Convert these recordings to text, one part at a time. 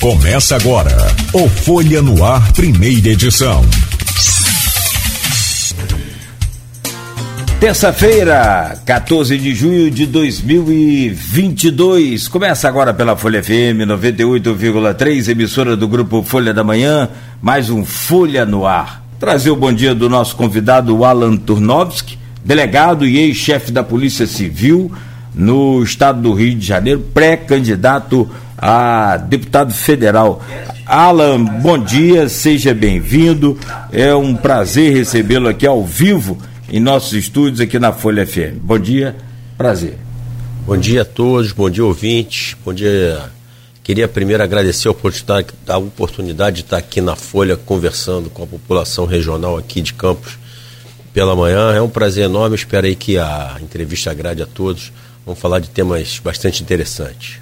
Começa agora o Folha no Ar, primeira edição. Terça-feira, 14 de junho de 2022. Começa agora pela Folha FM 98,3, emissora do grupo Folha da Manhã, mais um Folha no Ar. Trazer o bom dia do nosso convidado Alan Turnovski, delegado e ex-chefe da Polícia Civil no estado do Rio de Janeiro, pré-candidato a deputado federal. Alan, bom dia, seja bem-vindo. É um prazer recebê-lo aqui ao vivo em nossos estúdios aqui na Folha FM. Bom dia, prazer. Bom dia a todos, bom dia ouvintes, bom dia. Queria primeiro agradecer a oportunidade, a oportunidade de estar aqui na Folha conversando com a população regional aqui de Campos pela manhã. É um prazer enorme, espero aí que a entrevista agrade a todos. Vamos falar de temas bastante interessantes.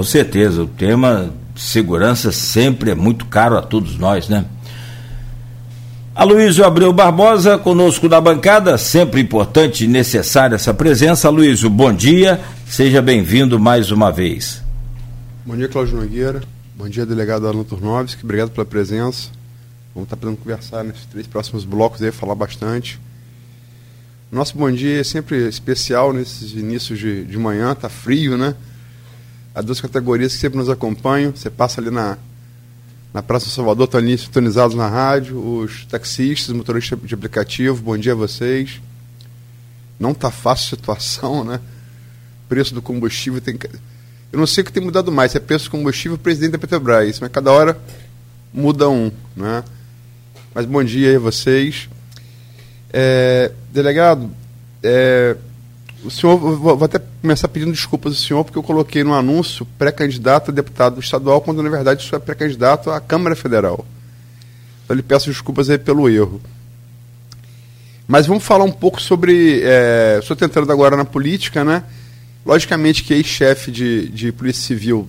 Com certeza, o tema segurança sempre é muito caro a todos nós, né? Aloysio Abreu Barbosa, conosco na bancada, sempre importante e necessária essa presença. Aloysio, bom dia, seja bem-vindo mais uma vez. Bom dia, Cláudio Nogueira. Bom dia, delegado Alan Turnovski. Obrigado pela presença. Vamos estar podendo conversar nesses três próximos blocos aí, falar bastante. Nosso bom dia é sempre especial nesses inícios de, de manhã, tá frio, né? Há duas categorias que sempre nos acompanham. Você passa ali na, na Praça do Salvador, estão ali sintonizados na rádio. Os taxistas, motoristas de aplicativo, bom dia a vocês. Não está fácil a situação, né? Preço do combustível tem. Eu não sei o que tem mudado mais, se é preço do combustível presidente da Petrobras, mas cada hora muda um, né? Mas bom dia aí a vocês. É, delegado, é, o senhor, vou, até começar pedindo desculpas ao senhor, porque eu coloquei no anúncio pré-candidato a deputado estadual, quando na verdade isso é pré-candidato à Câmara Federal. Então lhe peço desculpas aí pelo erro. Mas vamos falar um pouco sobre. É, estou tentando agora na política, né? Logicamente que ex-chefe de, de Polícia Civil,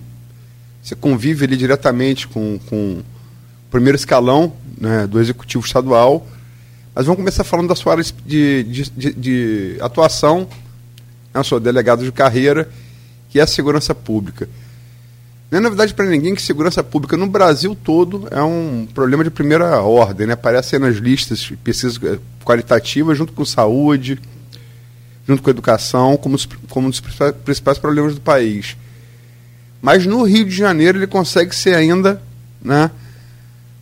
você convive ali diretamente com, com o primeiro escalão né, do Executivo Estadual. Mas vamos começar falando da sua área de, de, de, de atuação eu sou delegado de carreira, que é a segurança pública. Não é novidade para ninguém que segurança pública no Brasil todo é um problema de primeira ordem, né? Aparece nas listas pesquisas eh, qualitativas junto com saúde, junto com educação, como, como um dos principais problemas do país. Mas no Rio de Janeiro ele consegue ser ainda né,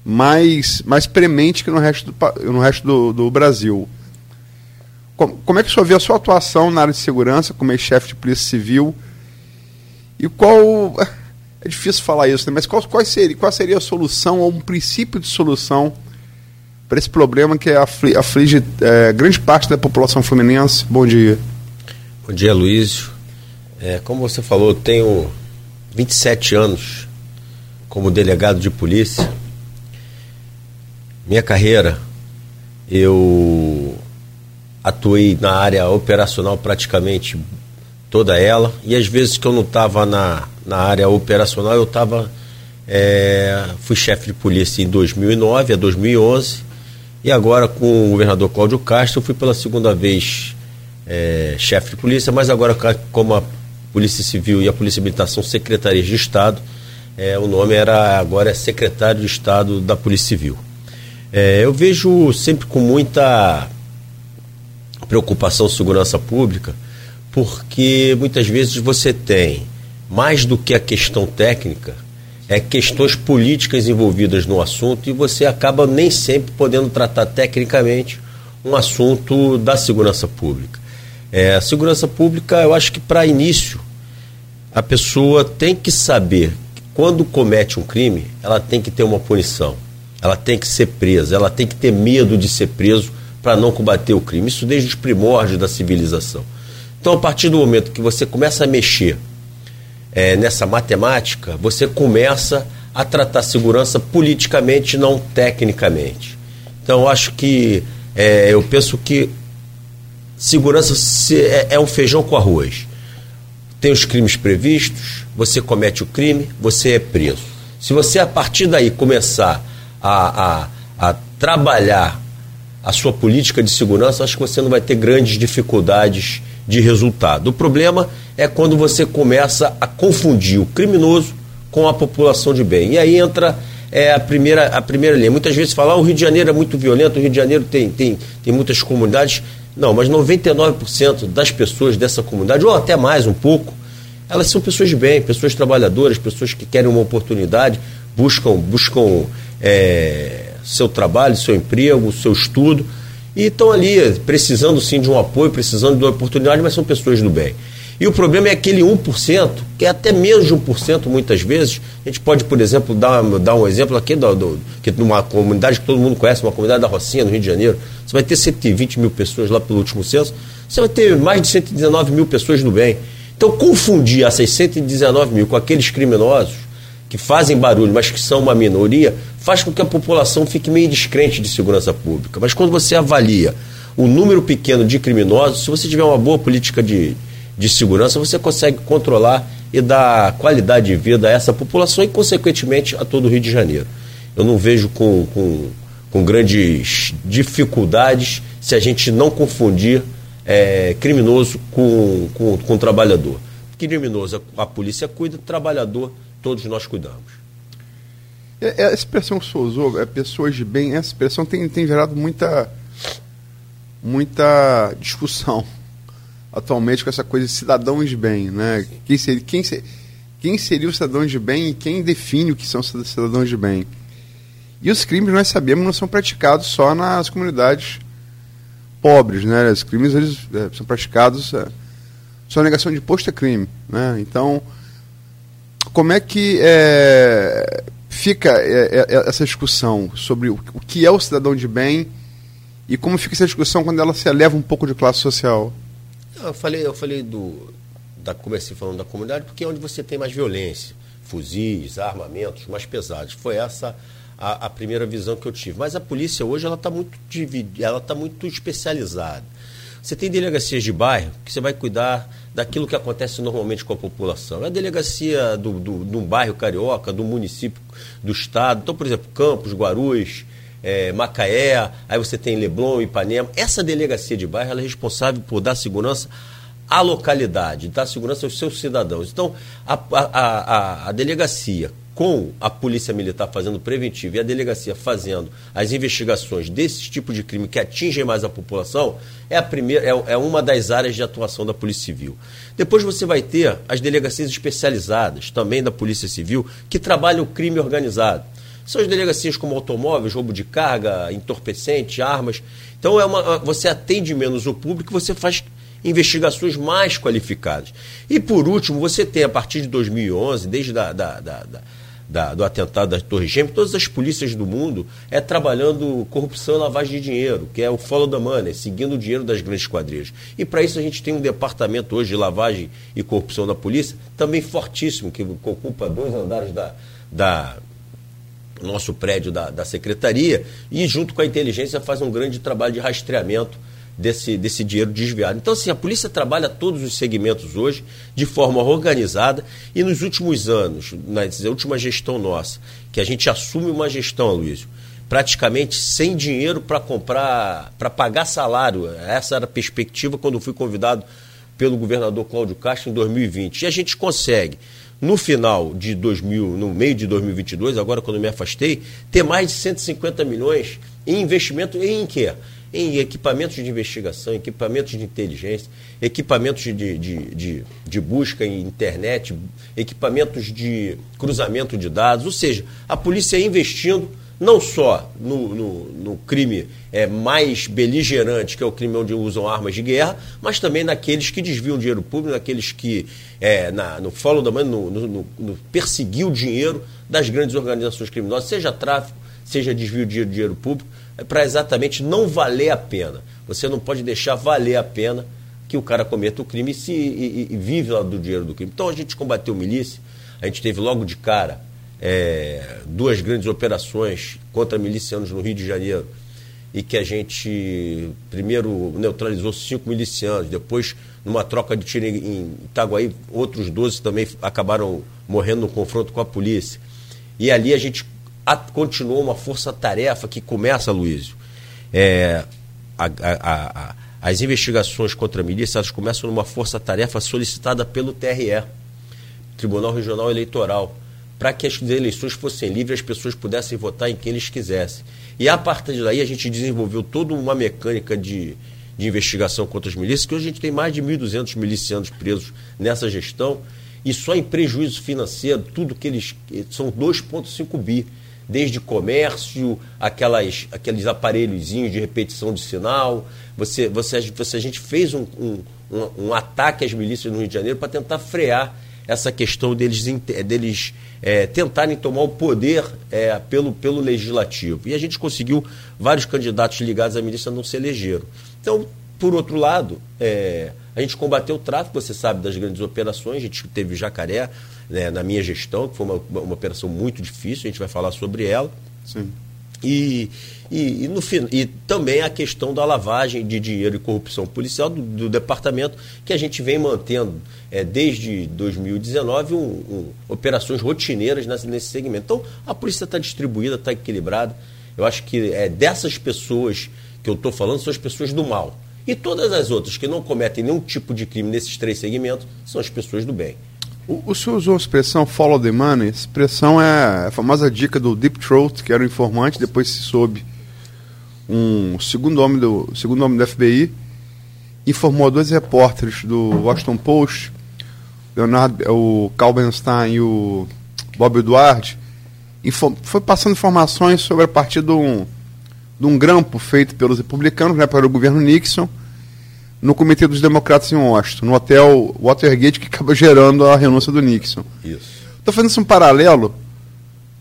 mais, mais premente que no resto do, no resto do, do Brasil. Como, como é que o senhor vê a sua atuação na área de segurança, como ex-chefe de polícia civil? E qual. É difícil falar isso, né? mas qual, qual, seria, qual seria a solução ou um princípio de solução para esse problema que aflige, aflige é, grande parte da população fluminense? Bom dia. Bom dia, Luísio. É, como você falou, eu tenho 27 anos como delegado de polícia. Minha carreira, eu atuei na área operacional praticamente toda ela, e às vezes que eu não estava na, na área operacional, eu estava. É, fui chefe de polícia em 2009 a 2011, e agora com o governador Cláudio Castro, fui pela segunda vez é, chefe de polícia, mas agora como a Polícia Civil e a Polícia Militar são secretarias de Estado, é, o nome era agora é secretário de Estado da Polícia Civil. É, eu vejo sempre com muita preocupação segurança pública, porque muitas vezes você tem mais do que a questão técnica, é questões políticas envolvidas no assunto e você acaba nem sempre podendo tratar tecnicamente um assunto da segurança pública. É, a segurança pública, eu acho que para início, a pessoa tem que saber que quando comete um crime, ela tem que ter uma punição, ela tem que ser presa, ela tem que ter medo de ser preso para não combater o crime. Isso desde os primórdios da civilização. Então, a partir do momento que você começa a mexer é, nessa matemática, você começa a tratar segurança politicamente, não tecnicamente. Então, acho que é, eu penso que segurança é, é um feijão com arroz. Tem os crimes previstos, você comete o crime, você é preso. Se você a partir daí começar a, a, a trabalhar a sua política de segurança, acho que você não vai ter grandes dificuldades de resultado. O problema é quando você começa a confundir o criminoso com a população de bem. E aí entra é, a, primeira, a primeira linha. Muitas vezes falam, ah, o Rio de Janeiro é muito violento, o Rio de Janeiro tem, tem, tem muitas comunidades. Não, mas 99% das pessoas dessa comunidade, ou até mais um pouco, elas são pessoas de bem, pessoas trabalhadoras, pessoas que querem uma oportunidade, buscam, buscam é, seu trabalho, seu emprego, seu estudo, e estão ali precisando sim de um apoio, precisando de uma oportunidade, mas são pessoas do bem. E o problema é aquele 1%, que é até menos de 1% muitas vezes. A gente pode, por exemplo, dar, dar um exemplo aqui do, do, que numa comunidade que todo mundo conhece, uma comunidade da Rocinha, no Rio de Janeiro. Você vai ter 120 mil pessoas lá pelo último censo. Você vai ter mais de 119 mil pessoas do bem. Então, confundir essas 119 mil com aqueles criminosos que fazem barulho, mas que são uma minoria, faz com que a população fique meio descrente de segurança pública. Mas quando você avalia o número pequeno de criminosos, se você tiver uma boa política de, de segurança, você consegue controlar e dar qualidade de vida a essa população e, consequentemente, a todo o Rio de Janeiro. Eu não vejo com, com, com grandes dificuldades se a gente não confundir é, criminoso com, com, com trabalhador. Criminoso, a polícia cuida, trabalhador, todos nós cuidamos. É, é a expressão que o senhor usou, é pessoas de bem, essa expressão tem, tem gerado muita, muita discussão atualmente com essa coisa de cidadãos de bem, né? Quem seria, quem, ser, quem seria o cidadão de bem e quem define o que são cidadãos de bem? E os crimes, nós sabemos, não são praticados só nas comunidades pobres, né? Os crimes eles é, são praticados é, só negação de imposto é crime, né? Então, como é que é, fica é, é, essa discussão sobre o, que é o cidadão de bem e como fica essa discussão quando ela se eleva um pouco de classe social? Eu falei, eu falei do. Da, comecei falando da comunidade porque é onde você tem mais violência, fuzis, armamentos mais pesados. Foi essa a, a primeira visão que eu tive. Mas a polícia hoje ela está muito dividida, ela está muito especializada. Você tem delegacias de bairro que você vai cuidar daquilo que acontece normalmente com a população. É a delegacia do, do, do bairro carioca, do município, do estado. Então, por exemplo, Campos, Guarulhos, é, Macaé, aí você tem Leblon, Ipanema. Essa delegacia de bairro é responsável por dar segurança à localidade, dar segurança aos seus cidadãos. Então, a, a, a, a delegacia com a Polícia Militar fazendo preventivo e a delegacia fazendo as investigações desse tipo de crime que atingem mais a população, é, a primeira, é, é uma das áreas de atuação da Polícia Civil. Depois você vai ter as delegacias especializadas, também da Polícia Civil, que trabalham o crime organizado. São as delegacias como automóveis, roubo de carga, entorpecente, armas. Então é uma, você atende menos o público, você faz investigações mais qualificadas. E por último, você tem a partir de 2011, desde da, da, da, da do atentado da Torre Gêmeas, todas as polícias do mundo é trabalhando corrupção e lavagem de dinheiro, que é o follow the money, seguindo o dinheiro das grandes quadrilhas. E para isso a gente tem um departamento hoje de lavagem e corrupção da polícia, também fortíssimo, que ocupa dois andares da, da nosso prédio da, da secretaria, e junto com a inteligência faz um grande trabalho de rastreamento desse, desse dinheiro desviado. Então, assim, a polícia trabalha todos os segmentos hoje de forma organizada e nos últimos anos, na última gestão nossa, que a gente assume uma gestão, Luiz, praticamente sem dinheiro para comprar, para pagar salário. Essa era a perspectiva quando fui convidado pelo governador Cláudio Castro em 2020. E a gente consegue no final de 2000, no meio de 2022, agora quando me afastei, ter mais de 150 milhões em investimento em quê? Em equipamentos de investigação, equipamentos de inteligência, equipamentos de, de, de, de busca em internet, equipamentos de cruzamento de dados, ou seja, a polícia investindo não só no, no, no, crime é, mais beligerante, que é o crime onde usam armas de guerra, mas também naqueles que desviam dinheiro público, naqueles que, é, na, no follow da no, no, no perseguir o dinheiro das grandes organizações criminosas, seja tráfico, seja desvio de dinheiro, público, para exatamente não valer a pena. Você não pode deixar valer a pena que o cara cometa o crime e, se, e, e vive lá do dinheiro do crime. Então a gente combateu milícia, a gente teve logo de cara é, duas grandes operações contra milicianos no Rio de Janeiro e que a gente primeiro neutralizou cinco milicianos, depois numa troca de tiro em Itaguaí, outros 12 também acabaram morrendo no confronto com a polícia. E ali a gente continuou uma força-tarefa que começa, Luísio. É, a, a, a, as investigações contra a milícia elas começam numa força-tarefa solicitada pelo TRE, Tribunal Regional Eleitoral para que as eleições fossem livres, as pessoas pudessem votar em quem eles quisessem. E a partir daí a gente desenvolveu toda uma mecânica de, de investigação contra as milícias, que hoje a gente tem mais de 1.200 milicianos presos nessa gestão, e só em prejuízo financeiro, tudo que eles. são 2,5 bi. Desde comércio, aquelas, aqueles aparelhozinhos de repetição de sinal. Você, você, você, a gente fez um, um, um, ataque às milícias no Rio de Janeiro para tentar frear essa questão deles, deles é, tentarem tomar o poder é, pelo, pelo legislativo. E a gente conseguiu vários candidatos ligados à milícia não se elegeram. Então, por outro lado, é, a gente combateu o tráfico, você sabe, das grandes operações, a gente teve Jacaré né, na minha gestão, que foi uma, uma operação muito difícil, a gente vai falar sobre ela. Sim. E, e, e, no, e também a questão da lavagem de dinheiro e corrupção policial do, do departamento, que a gente vem mantendo é, desde 2019 um, um, operações rotineiras nesse, nesse segmento. Então, a polícia está distribuída, está equilibrada. Eu acho que é, dessas pessoas que eu estou falando são as pessoas do mal. E todas as outras que não cometem nenhum tipo de crime nesses três segmentos são as pessoas do bem. O, o senhor usou a expressão follow the money. A expressão é a famosa dica do Deep Throat, que era o informante, depois se soube. Um segundo homem do, segundo homem do FBI informou a dois repórteres do Washington Post, Leonardo, o Kalbenstein e o Bob Eduardo, foi passando informações sobre a partir de um, de um grampo feito pelos republicanos, né, para o governo Nixon, no Comitê dos Democratas em Washington, no hotel Watergate, que acaba gerando a renúncia do Nixon. Isso. Estou fazendo isso um paralelo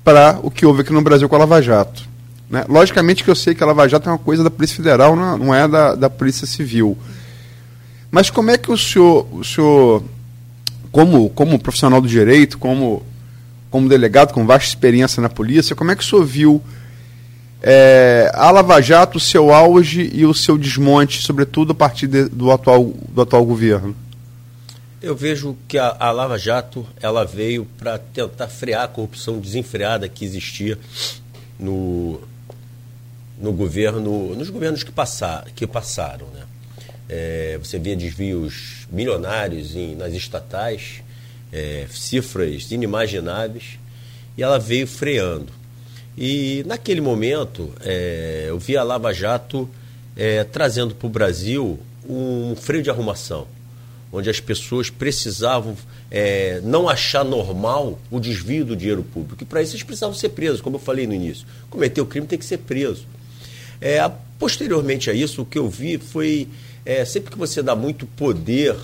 para o que houve aqui no Brasil com a Lava Jato. Né? Logicamente que eu sei que a Lava Jato é uma coisa da Polícia Federal, não é da, da Polícia Civil. Mas como é que o senhor, o senhor como, como profissional do direito, como, como delegado com vasta experiência na polícia, como é que o senhor viu é, a Lava Jato, o seu auge e o seu desmonte, sobretudo a partir de, do, atual, do atual governo? Eu vejo que a, a Lava Jato ela veio para tentar frear a corrupção desenfreada que existia no, no governo, nos governos que, passar, que passaram. Né? É, você via desvios milionários em, nas estatais, é, cifras inimagináveis, e ela veio freando. E naquele momento, é, eu vi a Lava Jato é, trazendo para o Brasil um freio de arrumação, onde as pessoas precisavam é, não achar normal o desvio do dinheiro público. E para isso eles precisavam ser presos, como eu falei no início. Cometer o crime tem que ser preso. É, posteriormente a isso, o que eu vi foi é, sempre que você dá muito poder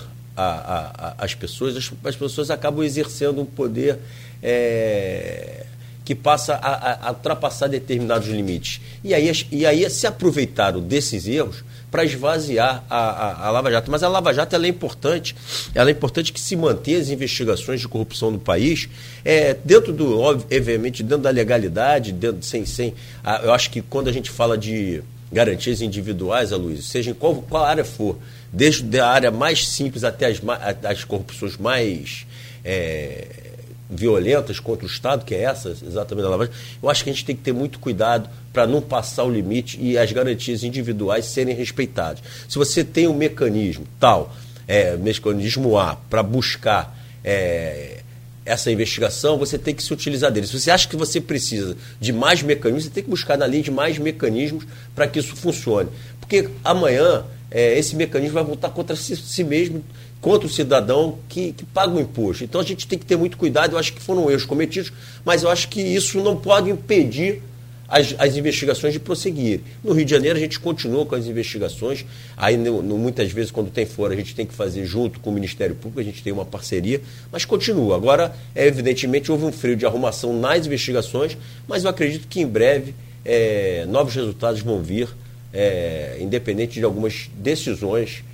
às pessoas, as, as, pessoas acabam exercendo um poder é, que passa a, a, ultrapassar determinados limites. E aí, e aí se aproveitaram desses erros para esvaziar a, a, a, Lava Jato. Mas a Lava Jato ela é importante, ela é importante que se mantenha as investigações de corrupção no país, é, dentro do, obviamente, dentro da legalidade, dentro, sem, sem. A, eu acho que quando a gente fala de garantias individuais, a Luiz, seja em qual, qual área for, desde a área mais simples até as, as corrupções mais. É, violentas contra o Estado, que é essa exatamente a lavagem, eu acho que a gente tem que ter muito cuidado para não passar o limite e as garantias individuais serem respeitadas. Se você tem um mecanismo tal, é, mecanismo A, para buscar é, essa investigação, você tem que se utilizar dele. Se você acha que você precisa de mais mecanismos, você tem que buscar na lei de mais mecanismos para que isso funcione. Porque amanhã é, esse mecanismo vai voltar contra si, si mesmo contra o cidadão que, que paga o imposto. Então a gente tem que ter muito cuidado. Eu acho que foram erros cometidos, mas eu acho que isso não pode impedir as, as investigações de prosseguir. No Rio de Janeiro a gente continua com as investigações. Aí no, no, muitas vezes quando tem fora a gente tem que fazer junto com o Ministério Público, a gente tem uma parceria, mas continua. Agora, é, evidentemente, houve um freio de arrumação nas investigações, mas eu acredito que em breve é, novos resultados vão vir, é, independente de algumas decisões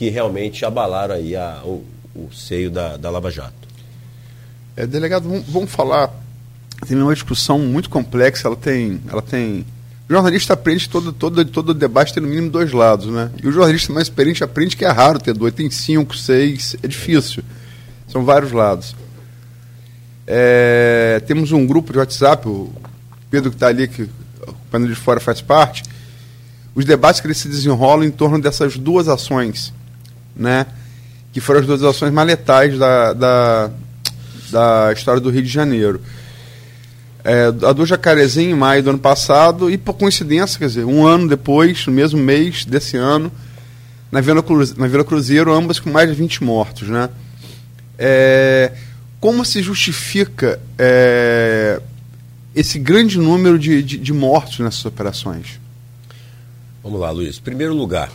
que realmente abalaram aí a, o, o seio da, da Lava Jato. É, delegado, vamos, falar. Tem uma discussão muito complexa, ela tem. Ela tem o jornalista aprende todo, todo, todo debate tem no mínimo dois lados, né? E o jornalista mais experiente aprende que é raro ter dois, tem cinco, seis, é difícil. São vários lados. É, temos um grupo de WhatsApp, o Pedro que está ali, que o painel de fora faz parte. Os debates que eles se desenrolam em torno dessas duas ações né? Que foram as duas ações mais letais da, da, da história do Rio de Janeiro. é, a do Jacarezinho em maio do ano passado e por coincidência, quer dizer, um ano depois, no mesmo mês desse ano, na Vila, Cruzeiro, na Vila Cruzeiro, ambas com mais de 20 mortos, né? É, como se justifica é, esse grande número de, de, de, mortos nessas operações? Vamos lá, Luiz. Primeiro lugar,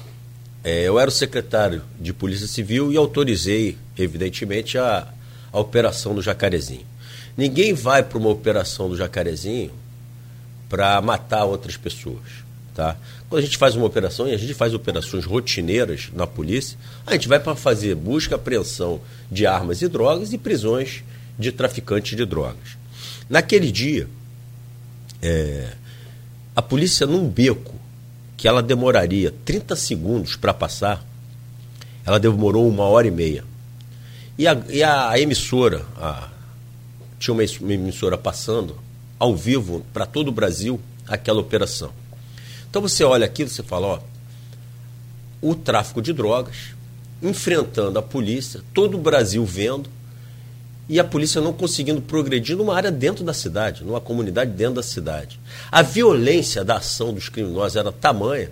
é, eu era o secretário de Polícia Civil e autorizei, evidentemente, a, a operação do Jacarezinho. Ninguém vai para uma operação do Jacarezinho para matar outras pessoas. Tá? Quando a gente faz uma operação, e a gente faz operações rotineiras na polícia, a gente vai para fazer busca, apreensão de armas e drogas e prisões de traficantes de drogas. Naquele dia, é, a polícia num beco, que ela demoraria 30 segundos para passar, ela demorou uma hora e meia. E a, e a emissora, a, tinha uma emissora passando ao vivo para todo o Brasil aquela operação. Então você olha aquilo e você fala, ó, o tráfico de drogas, enfrentando a polícia, todo o Brasil vendo, e a polícia não conseguindo progredir numa área dentro da cidade, numa comunidade dentro da cidade. A violência da ação dos criminosos era tamanha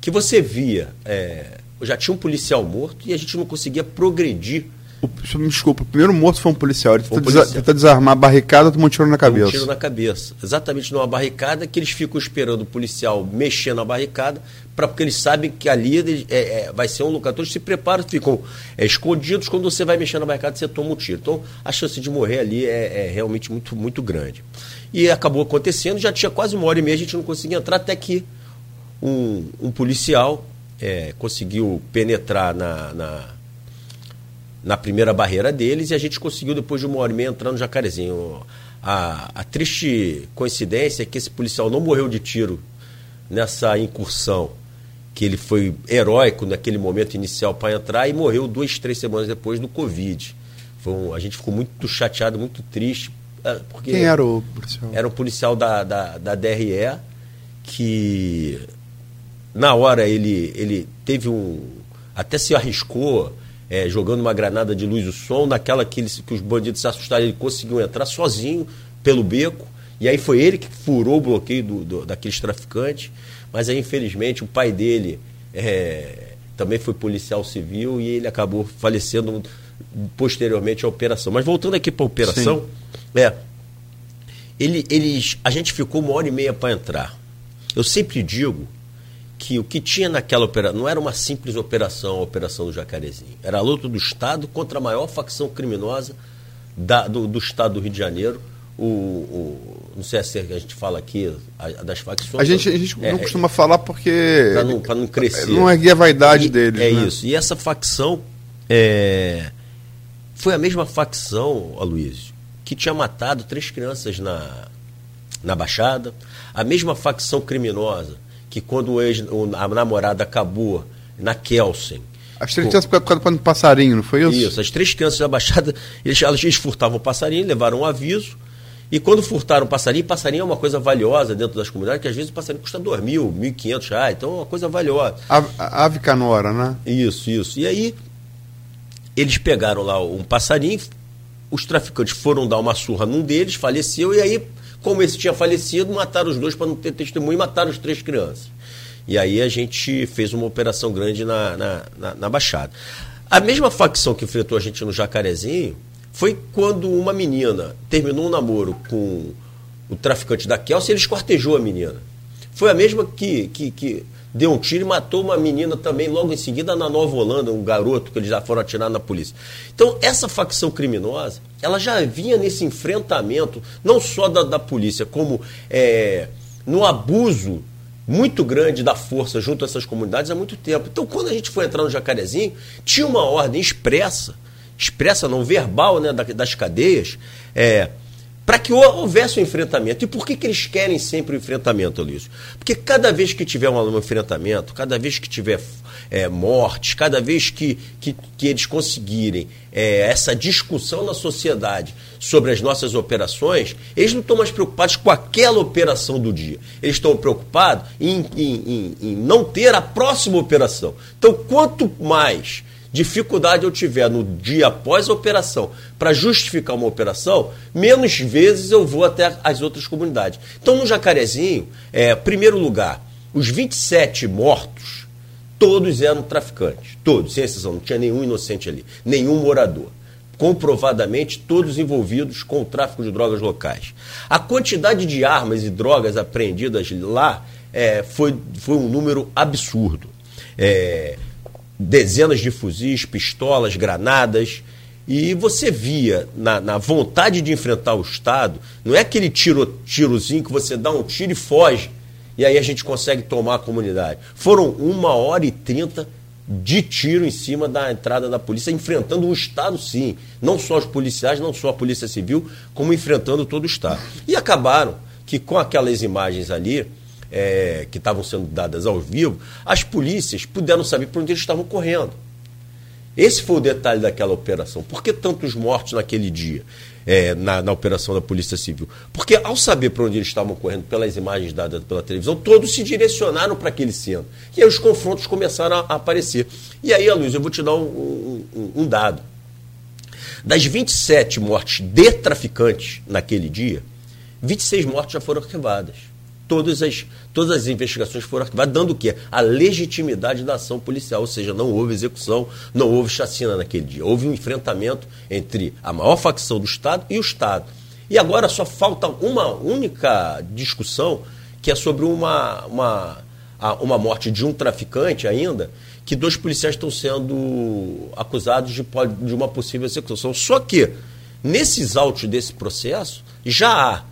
que você via, é, já tinha um policial morto e a gente não conseguia progredir o, me desculpa, o primeiro morto foi um policial. Ele tentou, policial. Desa desarmar a barricada, tomou um tiro na cabeça. Um tiro na cabeça. Exatamente numa barricada que eles ficam esperando o policial mexer na barricada, pra, porque eles sabem que ali é, é, vai ser um lugar. Então eles se preparam, ficam é, escondidos. Quando você vai mexer na barricada, você toma um tiro. Então a chance de morrer ali é, é realmente muito, muito grande. E acabou acontecendo, já tinha quase uma hora e meia, a gente não conseguia entrar, até que um, um policial é, conseguiu penetrar na, na na primeira barreira deles e a gente conseguiu, depois de uma hora e meia, entrar no Jacarezinho. A, a triste coincidência é que esse policial não morreu de tiro nessa incursão, que ele foi heróico naquele momento inicial para entrar e morreu duas, três semanas depois do Covid. Foi um, a gente ficou muito chateado, muito triste. É, porque Quem era o policial? Era um policial da, da, da DRE que na hora ele, ele teve um. até se arriscou é, jogando uma granada de luz e som, naquela que, eles, que os bandidos se assustaram, ele conseguiu entrar sozinho pelo beco, e aí foi ele que furou o bloqueio do, do daqueles traficantes, mas aí infelizmente o pai dele é, também foi policial civil e ele acabou falecendo posteriormente à operação. Mas voltando aqui para a operação, Sim. é, ele, eles, a gente ficou uma hora e meia para entrar. Eu sempre digo que o que tinha naquela operação não era uma simples operação, a operação do Jacarezinho. Era a luta do Estado contra a maior facção criminosa da, do, do, Estado do Rio de Janeiro. O, o, não sei se a gente fala aqui a, a das facções. A gente, a gente é, não costuma é, falar porque. Para não, não crescer. Não erguer a vaidade e, deles. É né? isso. E essa facção é, foi a mesma facção, Aloysio, que tinha matado três crianças na, na Baixada, a mesma facção criminosa que quando o ex, a namorada acabou na Kelsen. As três crianças por causa do passarinho, não foi isso? Isso, as três crianças da Baixada, eles, eles furtavam o passarinho, levaram um aviso, e quando furtaram o passarinho, passarinho é uma coisa valiosa dentro das comunidades, que às vezes o passarinho custa dois mil, mil e quinhentos reais, então é uma coisa valiosa. Ave canora, né? Isso, isso. E aí, eles pegaram lá um passarinho, os traficantes foram dar uma surra num deles, faleceu, e aí como esse tinha falecido, mataram os dois para não ter testemunho e mataram as três crianças. E aí a gente fez uma operação grande na, na, na, na Baixada. A mesma facção que enfrentou a gente no Jacarezinho foi quando uma menina terminou um namoro com o traficante da Kelsey ele esquartejou a menina. Foi a mesma que, que, que deu um tiro e matou uma menina também logo em seguida na Nova Holanda, um garoto que eles já foram atirar na polícia. Então, essa facção criminosa, ela já vinha nesse enfrentamento, não só da, da polícia, como é, no abuso muito grande da força junto a essas comunidades há muito tempo. Então, quando a gente foi entrar no Jacarezinho, tinha uma ordem expressa, expressa não verbal, né, das cadeias, é, para que houvesse um enfrentamento. E por que, que eles querem sempre o enfrentamento, Luiz? Porque cada vez que tiver um enfrentamento, cada vez que tiver é, mortes, cada vez que, que, que eles conseguirem é, essa discussão na sociedade sobre as nossas operações, eles não estão mais preocupados com aquela operação do dia. Eles estão preocupados em, em, em, em não ter a próxima operação. Então, quanto mais dificuldade eu tiver no dia após a operação para justificar uma operação, menos vezes eu vou até as outras comunidades. Então, no Jacarezinho, é, primeiro lugar, os 27 mortos, todos eram traficantes. Todos, sem exceção, não tinha nenhum inocente ali, nenhum morador. Comprovadamente, todos envolvidos com o tráfico de drogas locais. A quantidade de armas e drogas apreendidas lá é, foi, foi um número absurdo. É, dezenas de fuzis, pistolas, granadas. E você via na, na, vontade de enfrentar o Estado, não é aquele tiro, tirozinho que você dá um tiro e foge, e aí a gente consegue tomar a comunidade. Foram uma hora e trinta de tiro em cima da entrada da polícia, enfrentando o Estado, sim. Não só os policiais, não só a Polícia Civil, como enfrentando todo o Estado. E acabaram que com aquelas imagens ali, é, que estavam sendo dadas ao vivo, as polícias puderam saber por onde eles estavam correndo. Esse foi o detalhe daquela operação. Por que tantos mortos naquele dia, é, na, na, operação da Polícia Civil? Porque ao saber para onde eles estavam correndo pelas imagens dadas pela televisão, todos se direcionaram para aquele centro. E aí os confrontos começaram a, aparecer. E aí, Luiz, eu vou te dar um, um, um dado. Das 27 mortes de traficantes naquele dia, 26 mortes já foram arquivadas todas as, todas as investigações foram arquivadas, dando o quê? A legitimidade da ação policial, ou seja, não houve execução, não houve chacina naquele dia. Houve um enfrentamento entre a maior facção do Estado e o Estado. E agora só falta uma única discussão, que é sobre uma, uma, uma morte de um traficante ainda, que dois policiais estão sendo acusados de, de uma possível execução. Só que, nesses autos desse processo, já há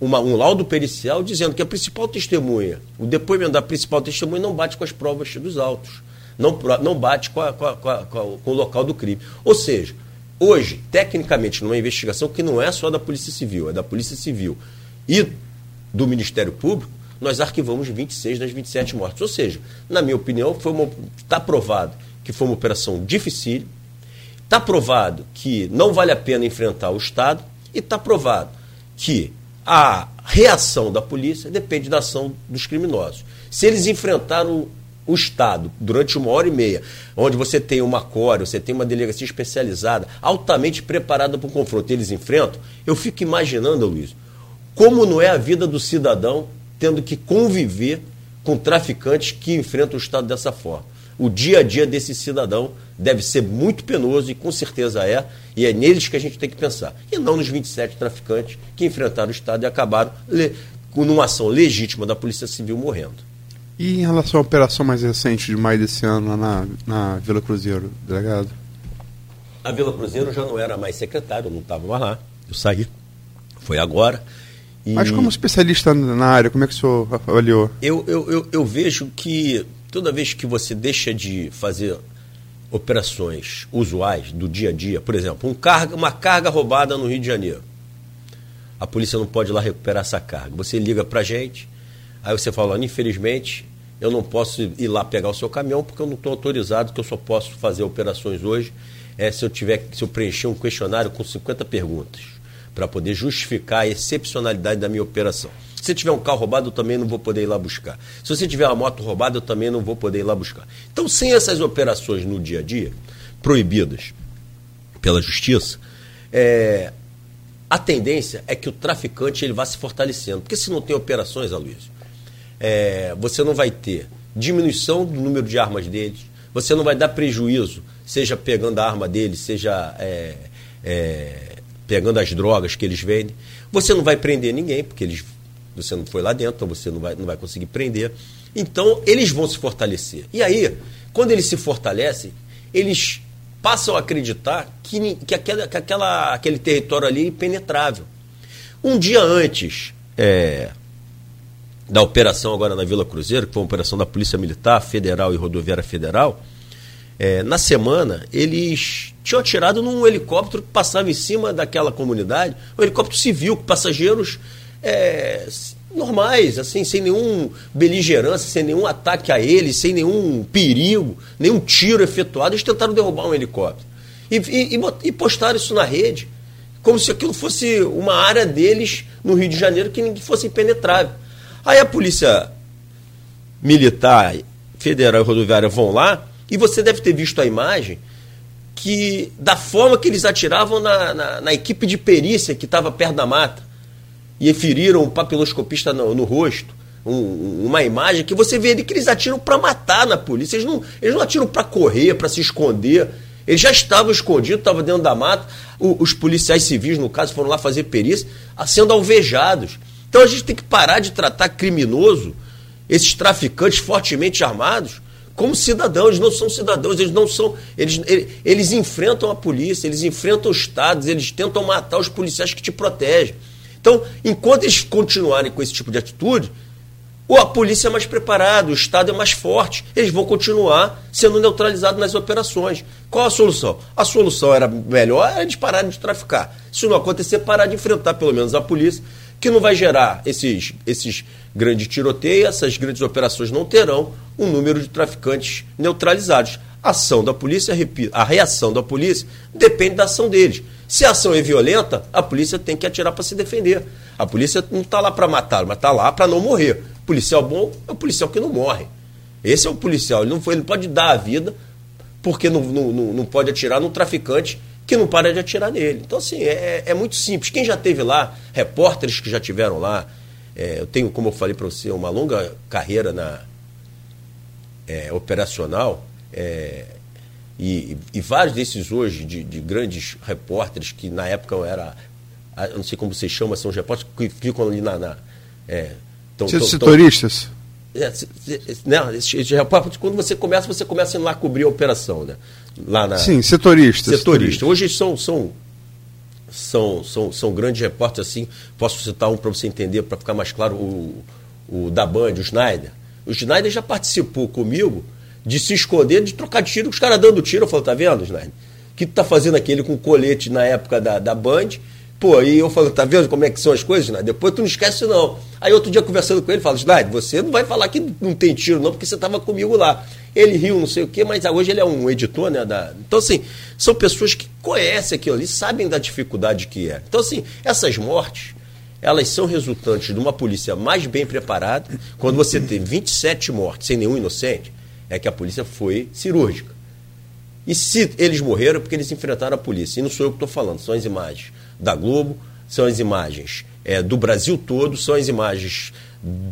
uma, um laudo pericial dizendo que a principal testemunha, o depoimento da principal testemunha não bate com as provas dos autos, não, não bate com, a, com, a, com, a, com o local do crime. Ou seja, hoje, tecnicamente, numa investigação que não é só da Polícia Civil, é da Polícia Civil e do Ministério Público, nós arquivamos 26 das 27 mortes. Ou seja, na minha opinião, está provado que foi uma operação difícil, está provado que não vale a pena enfrentar o Estado e está provado que a reação da polícia depende da ação dos criminosos. Se eles enfrentaram o Estado durante uma hora e meia, onde você tem uma core, você tem uma delegacia especializada, altamente preparada para o confronto, eles enfrentam, eu fico imaginando, Luiz, como não é a vida do cidadão tendo que conviver com traficantes que enfrentam o Estado dessa forma o dia a dia desse cidadão deve ser muito penoso e com certeza é, e é neles que a gente tem que pensar. E não nos 27 traficantes que enfrentaram o Estado e acabaram com uma ação legítima da Polícia Civil morrendo. E em relação à operação mais recente de maio desse ano na, na Vila Cruzeiro, delegado? A Vila Cruzeiro já não era mais secretário, eu não estava mais lá, eu saí, foi agora. E... Mas como especialista na área, como é que o senhor avaliou? Eu, eu, eu, eu vejo que toda vez que você deixa de fazer operações usuais do dia a dia, por exemplo, um carga, uma carga roubada no Rio de Janeiro, a polícia não pode ir lá recuperar essa carga. Você liga para a gente, aí você fala, infelizmente, eu não posso ir lá pegar o seu caminhão porque eu não estou autorizado, que eu só posso fazer operações hoje é, se eu tiver se eu preencher um questionário com 50 perguntas para poder justificar a excepcionalidade da minha operação. Se você tiver um carro roubado, eu também não vou poder ir lá buscar. Se você tiver uma moto roubada, eu também não vou poder ir lá buscar. Então, sem essas operações no dia a dia, proibidas pela justiça, é, a tendência é que o traficante ele vá se fortalecendo. Porque se não tem operações, Aloysio, é, você não vai ter diminuição do número de armas deles, você não vai dar prejuízo, seja pegando a arma deles, seja é, é, pegando as drogas que eles vendem. Você não vai prender ninguém, porque eles você não foi lá dentro, então você não vai, não vai conseguir prender. Então, eles vão se fortalecer. E aí, quando eles se fortalecem, eles passam a acreditar que, que, aquela, que aquela, aquele território ali é impenetrável. Um dia antes é, da operação agora na Vila Cruzeiro, que foi uma operação da Polícia Militar Federal e Rodoviária Federal, é, na semana eles tinham atirado num helicóptero que passava em cima daquela comunidade, um helicóptero civil, com passageiros é, normais, assim, sem nenhum beligerância, sem nenhum ataque a eles, sem nenhum perigo, nenhum tiro efetuado. Eles tentaram derrubar um helicóptero. E, e, e postaram isso na rede, como se aquilo fosse uma área deles no Rio de Janeiro que fosse impenetrável. Aí a polícia militar, federal e rodoviária vão lá, e você deve ter visto a imagem que da forma que eles atiravam na, na, na equipe de perícia que estava perto da mata e feriram o papiloscopista no, no rosto. Um, uma imagem que você vê que eles atiram para matar na polícia. Eles não, eles não atiram para correr, para se esconder. Eles já estavam escondidos, estavam dentro da mata. O, os policiais civis, no caso, foram lá fazer perícia, sendo alvejados. Então a gente tem que parar de tratar criminoso, esses traficantes fortemente armados, como cidadãos. Eles não são cidadãos, eles não são. Eles, eles enfrentam a polícia, eles enfrentam os estados, eles tentam matar os policiais que te protegem. Então, enquanto eles continuarem com esse tipo de atitude, a polícia é mais preparada, o Estado é mais forte, eles vão continuar sendo neutralizados nas operações. Qual a solução? A solução era melhor era de parar de traficar. Se não acontecer, parar de enfrentar pelo menos a polícia, que não vai gerar esses, esses grandes tiroteios, essas grandes operações não terão um número de traficantes neutralizados. A ação da polícia, a reação da polícia depende da ação deles. Se a ação é violenta, a polícia tem que atirar para se defender. A polícia não está lá para matar, mas está lá para não morrer. Policial bom é o policial que não morre. Esse é o policial. Ele não, foi, ele pode dar a vida porque não, não, não pode atirar num traficante que não para de atirar nele. Então, assim, é, é muito simples. Quem já teve lá, repórteres que já tiveram lá, é, eu tenho, como eu falei para você, uma longa carreira na é, operacional, é, e, e, vários desses hoje, de, de, grandes repórteres, que na época era, não sei como você chama, são os repórteres que ficam ali na, na é, Tão, tão, setoristas? É, né, quando você começa, você começa lá a cobrir a operação, né? Lá na, Sim, setoristas. Setorista. Hoje são, são, são, são, são grandes repórteres assim. Posso citar um para você entender, para ficar mais claro, o, o da Band, o Schneider. O Schneider já participou comigo de se esconder, de trocar tiro, os caras dando tiro. Eu falo, tá vendo, Schneider? O que tu tá fazendo aquele com colete na época da, da Band? Pô, aí eu falo, tá vendo como é que são as coisas, né? Depois tu não esquece, não. Aí outro dia conversando com ele, fala, Slide, você não vai falar que não tem tiro, não, porque você estava comigo lá. Ele riu, não sei o quê, mas hoje ele é um editor, né? Da... Então, assim, são pessoas que conhecem aquilo ali, sabem da dificuldade que é. Então, assim, essas mortes, elas são resultantes de uma polícia mais bem preparada. Quando você tem 27 mortes sem nenhum inocente, é que a polícia foi cirúrgica. E se eles morreram, é porque eles enfrentaram a polícia. E não sou eu que estou falando, são as imagens da Globo, são as imagens é, do Brasil todo, são as imagens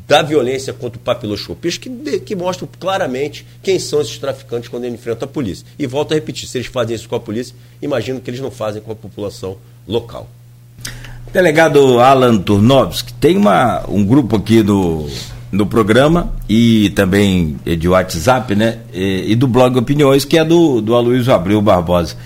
da violência contra o papiloscopia que, que mostram claramente quem são esses traficantes quando eles enfrentam a polícia. E volto a repetir, se eles fazem isso com a polícia, imagino que eles não fazem com a população local. Delegado Alan Turnovski, tem uma, um grupo aqui do, no programa e também de WhatsApp, né? E, e, do blog Opiniões, que é do, do Aloysio Abreu Barbosa.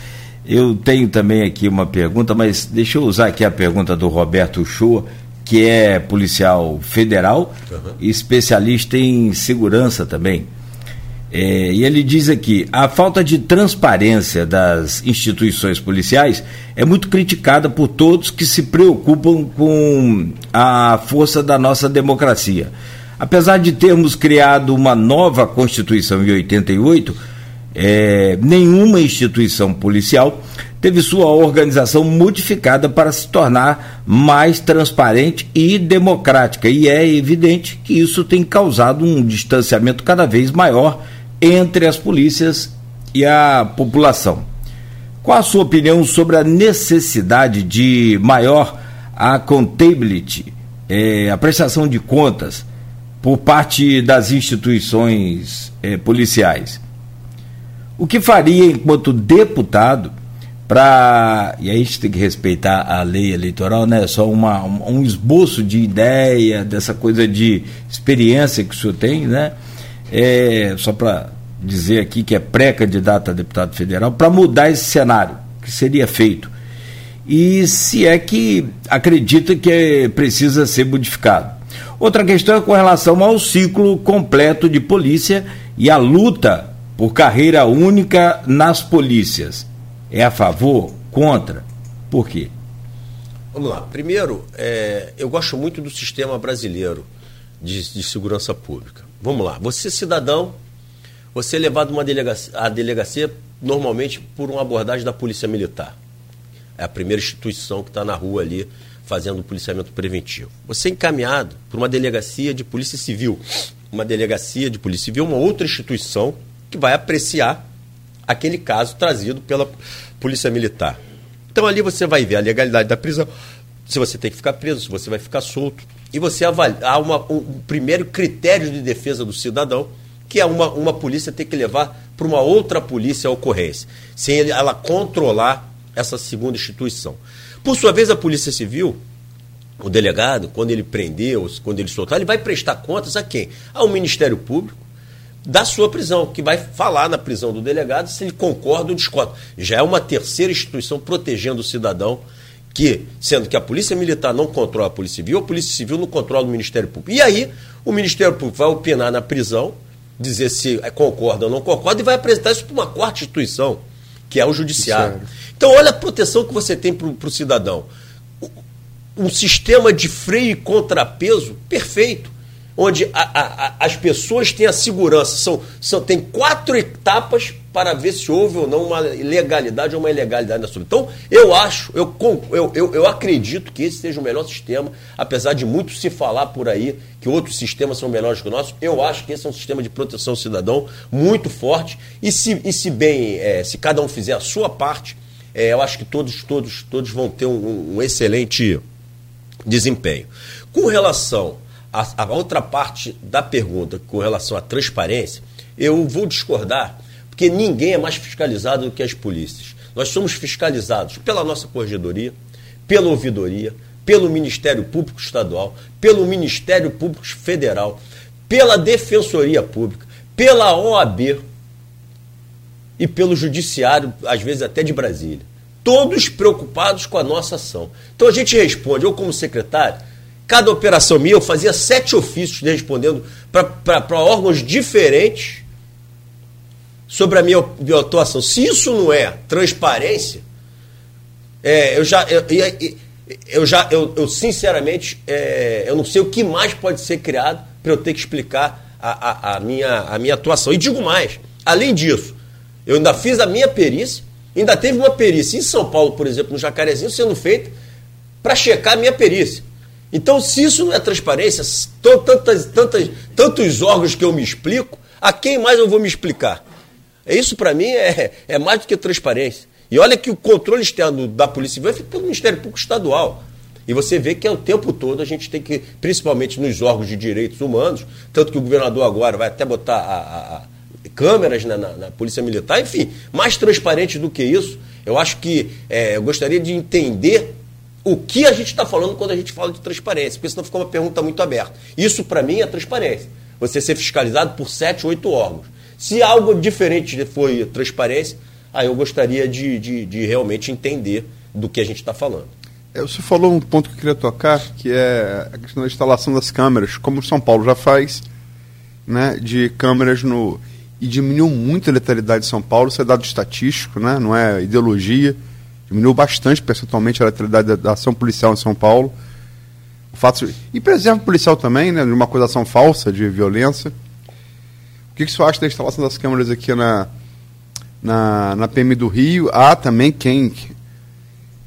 Eu tenho também aqui uma pergunta, mas deixa eu usar aqui a pergunta do Roberto Shoa, que é policial federal, uhum. especialista em segurança também. É, e ele diz aqui: a falta de transparência das instituições policiais é muito criticada por todos que se preocupam com a força da nossa democracia. Apesar de termos criado uma nova Constituição em 88, é, nenhuma instituição policial teve sua organização modificada para se tornar mais transparente e democrática. E é evidente que isso tem causado um distanciamento cada vez maior entre as polícias e a população. Qual a sua opinião sobre a necessidade de maior accountability, é, a prestação de contas, por parte das instituições é, policiais? O que faria enquanto deputado para. E aí a gente tem que respeitar a lei eleitoral, né? Só uma, um esboço de ideia, dessa coisa de experiência que o senhor tem, né? É, só para dizer aqui que é pré-candidato a deputado federal, para mudar esse cenário, que seria feito. E se é que acredita que é, precisa ser modificado. Outra questão é com relação ao ciclo completo de polícia e a luta por carreira única nas polícias. É a favor? Contra? Por quê? Vamos lá. Primeiro, é, eu gosto muito do sistema brasileiro de, de, segurança pública. Vamos lá. Você, cidadão, você é levado uma delegacia, à delegacia normalmente por uma abordagem da Polícia Militar. É a primeira instituição que está na rua ali fazendo policiamento preventivo. Você é encaminhado por uma delegacia de Polícia Civil. Uma delegacia de Polícia Civil, uma outra instituição que vai apreciar aquele caso trazido pela Polícia Militar. Então ali você vai ver a legalidade da prisão, se você tem que ficar preso, se você vai ficar solto. E você avaliar uma, um primeiro critério de defesa do cidadão, que é uma, uma polícia ter que levar para uma outra polícia a ocorrência, sem ela controlar essa segunda instituição. Por sua vez, a Polícia Civil, o delegado, quando ele prendeu, quando ele soltar, ele vai prestar contas a quem? Ao Ministério Público da sua prisão, que vai falar na prisão do delegado se ele concorda ou discorda. Já é uma terceira instituição protegendo o cidadão que, sendo que a Polícia Militar não controla a Polícia Civil, a Polícia Civil não controla o Ministério Público. E aí, o Ministério Público vai opinar na prisão, dizer se concorda ou não concorda, e vai apresentar isso para uma quarta instituição, que é o Judiciário. Então, olha a proteção que você tem para o cidadão. Um sistema de freio e contrapeso perfeito onde a, a, as pessoas têm a segurança. São, são, tem quatro etapas para ver se houve ou não uma legalidade ou uma ilegalidade na sua. Então, eu acho, eu, eu, eu, eu acredito que esse seja o melhor sistema, apesar de muito se falar por aí que outros sistemas são melhores que o nosso, eu acho que esse é um sistema de proteção ao cidadão muito forte. E se, e se bem, é, se cada um fizer a sua parte, é, eu acho que todos, todos, todos vão ter um, um excelente desempenho. Com relação a, a outra parte da pergunta com relação à transparência, eu vou discordar, porque ninguém é mais fiscalizado do que as polícias. Nós somos fiscalizados pela nossa corregedoria, pela ouvidoria, pelo Ministério Público Estadual, pelo Ministério Público Federal, pela Defensoria Pública, pela OAB e pelo Judiciário, às vezes até de Brasília. Todos preocupados com a nossa ação. Então a gente responde, eu como secretário, Cada operação minha eu fazia sete ofícios respondendo para órgãos diferentes sobre a minha, minha, atuação. Se isso não é transparência, é, eu já. Eu, eu já, eu, eu sinceramente, é, eu não sei o que mais pode ser criado para eu ter que explicar a, a, a, minha, a minha atuação. E digo mais, além disso, eu ainda fiz a minha perícia, ainda teve uma perícia em São Paulo, por exemplo, no Jacarezinho, sendo feita para checar a minha perícia. Então, se isso não é transparência, tantas, tantas, tantos órgãos que eu me explico, a quem mais eu vou me explicar? Isso, para mim, é, é mais do que transparência. E olha que o controle externo da Polícia Civil é feito pelo Ministério Público Estadual. E você vê que é o tempo todo a gente tem que, principalmente nos órgãos de direitos humanos, tanto que o governador agora vai até botar a, a, a câmeras na, na, na, Polícia Militar, enfim, mais transparente do que isso. Eu acho que é, eu gostaria de entender o que a gente está falando quando a gente fala de transparência, porque senão fica uma pergunta muito aberta. Isso, para mim, é transparência. Você ser fiscalizado por sete, oito órgãos. Se algo diferente foi transparência, aí eu gostaria de, de, de realmente entender do que a gente está falando. É, você falou um ponto que eu queria tocar, que é a questão da instalação das câmeras, como São Paulo já faz, né, de câmeras no. E diminuiu muito a letalidade de São Paulo, isso é dado estatístico, né, não é ideologia Diminuiu bastante percentualmente a letalidade da, da, ação policial em São Paulo. O fato, e preserva policial também, né, de uma acusação falsa de violência. O que, que você acha da instalação das câmeras aqui na, na, na PM do Rio? Há também quem,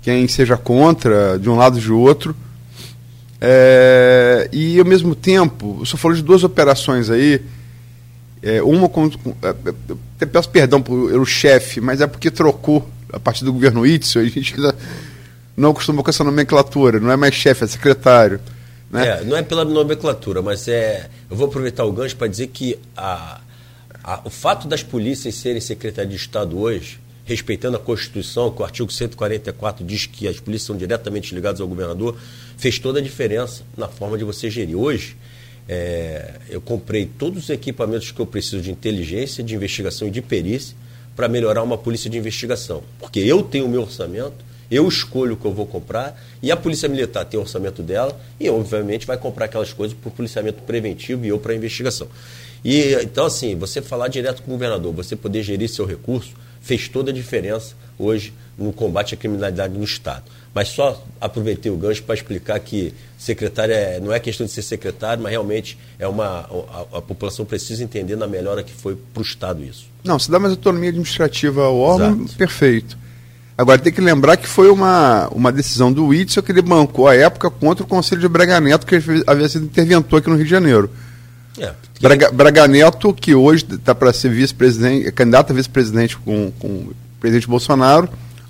quem seja contra, de um lado e de outro. É, e ao mesmo tempo, o senhor falou de duas operações aí. É, uma com, com, é, é peço perdão pelo chefe, mas é porque trocou a partir do governo Itzel, a gente não acostumou com essa nomenclatura, não é mais chefe, é secretário. Né? É, não é pela nomenclatura, mas é. Eu vou aproveitar o gancho para dizer que a, a, o fato das polícias serem secretário de Estado hoje, respeitando a Constituição, que o artigo 144 diz que as polícias são diretamente ligadas ao governador, fez toda a diferença na forma de você gerir. Hoje, é, eu comprei todos os equipamentos que eu preciso de inteligência, de investigação e de perícia para melhorar uma polícia de investigação. Porque eu tenho o meu orçamento, eu escolho o que eu vou comprar e a Polícia Militar tem o orçamento dela e, obviamente, vai comprar aquelas coisas por policiamento preventivo e eu para investigação. E então, assim, você falar direto com o governador, você poder gerir seu recurso, fez toda a diferença hoje no combate à criminalidade no Estado. Mas só aproveitei o gancho para explicar que secretário é, não é questão de ser secretário, mas realmente é uma a, a população precisa entender na melhora que foi para o Estado isso. Não, se dá mais autonomia administrativa ao órgão, Exato. perfeito. Agora tem que lembrar que foi uma, uma decisão do Whitson que ele bancou à época contra o Conselho de Braga Neto, que havia sido interventor aqui no Rio de Janeiro. É, Braga, Braga, Neto, que hoje está para ser vice-presidente, é candidato a vice-presidente com, com o presidente Bolsonaro,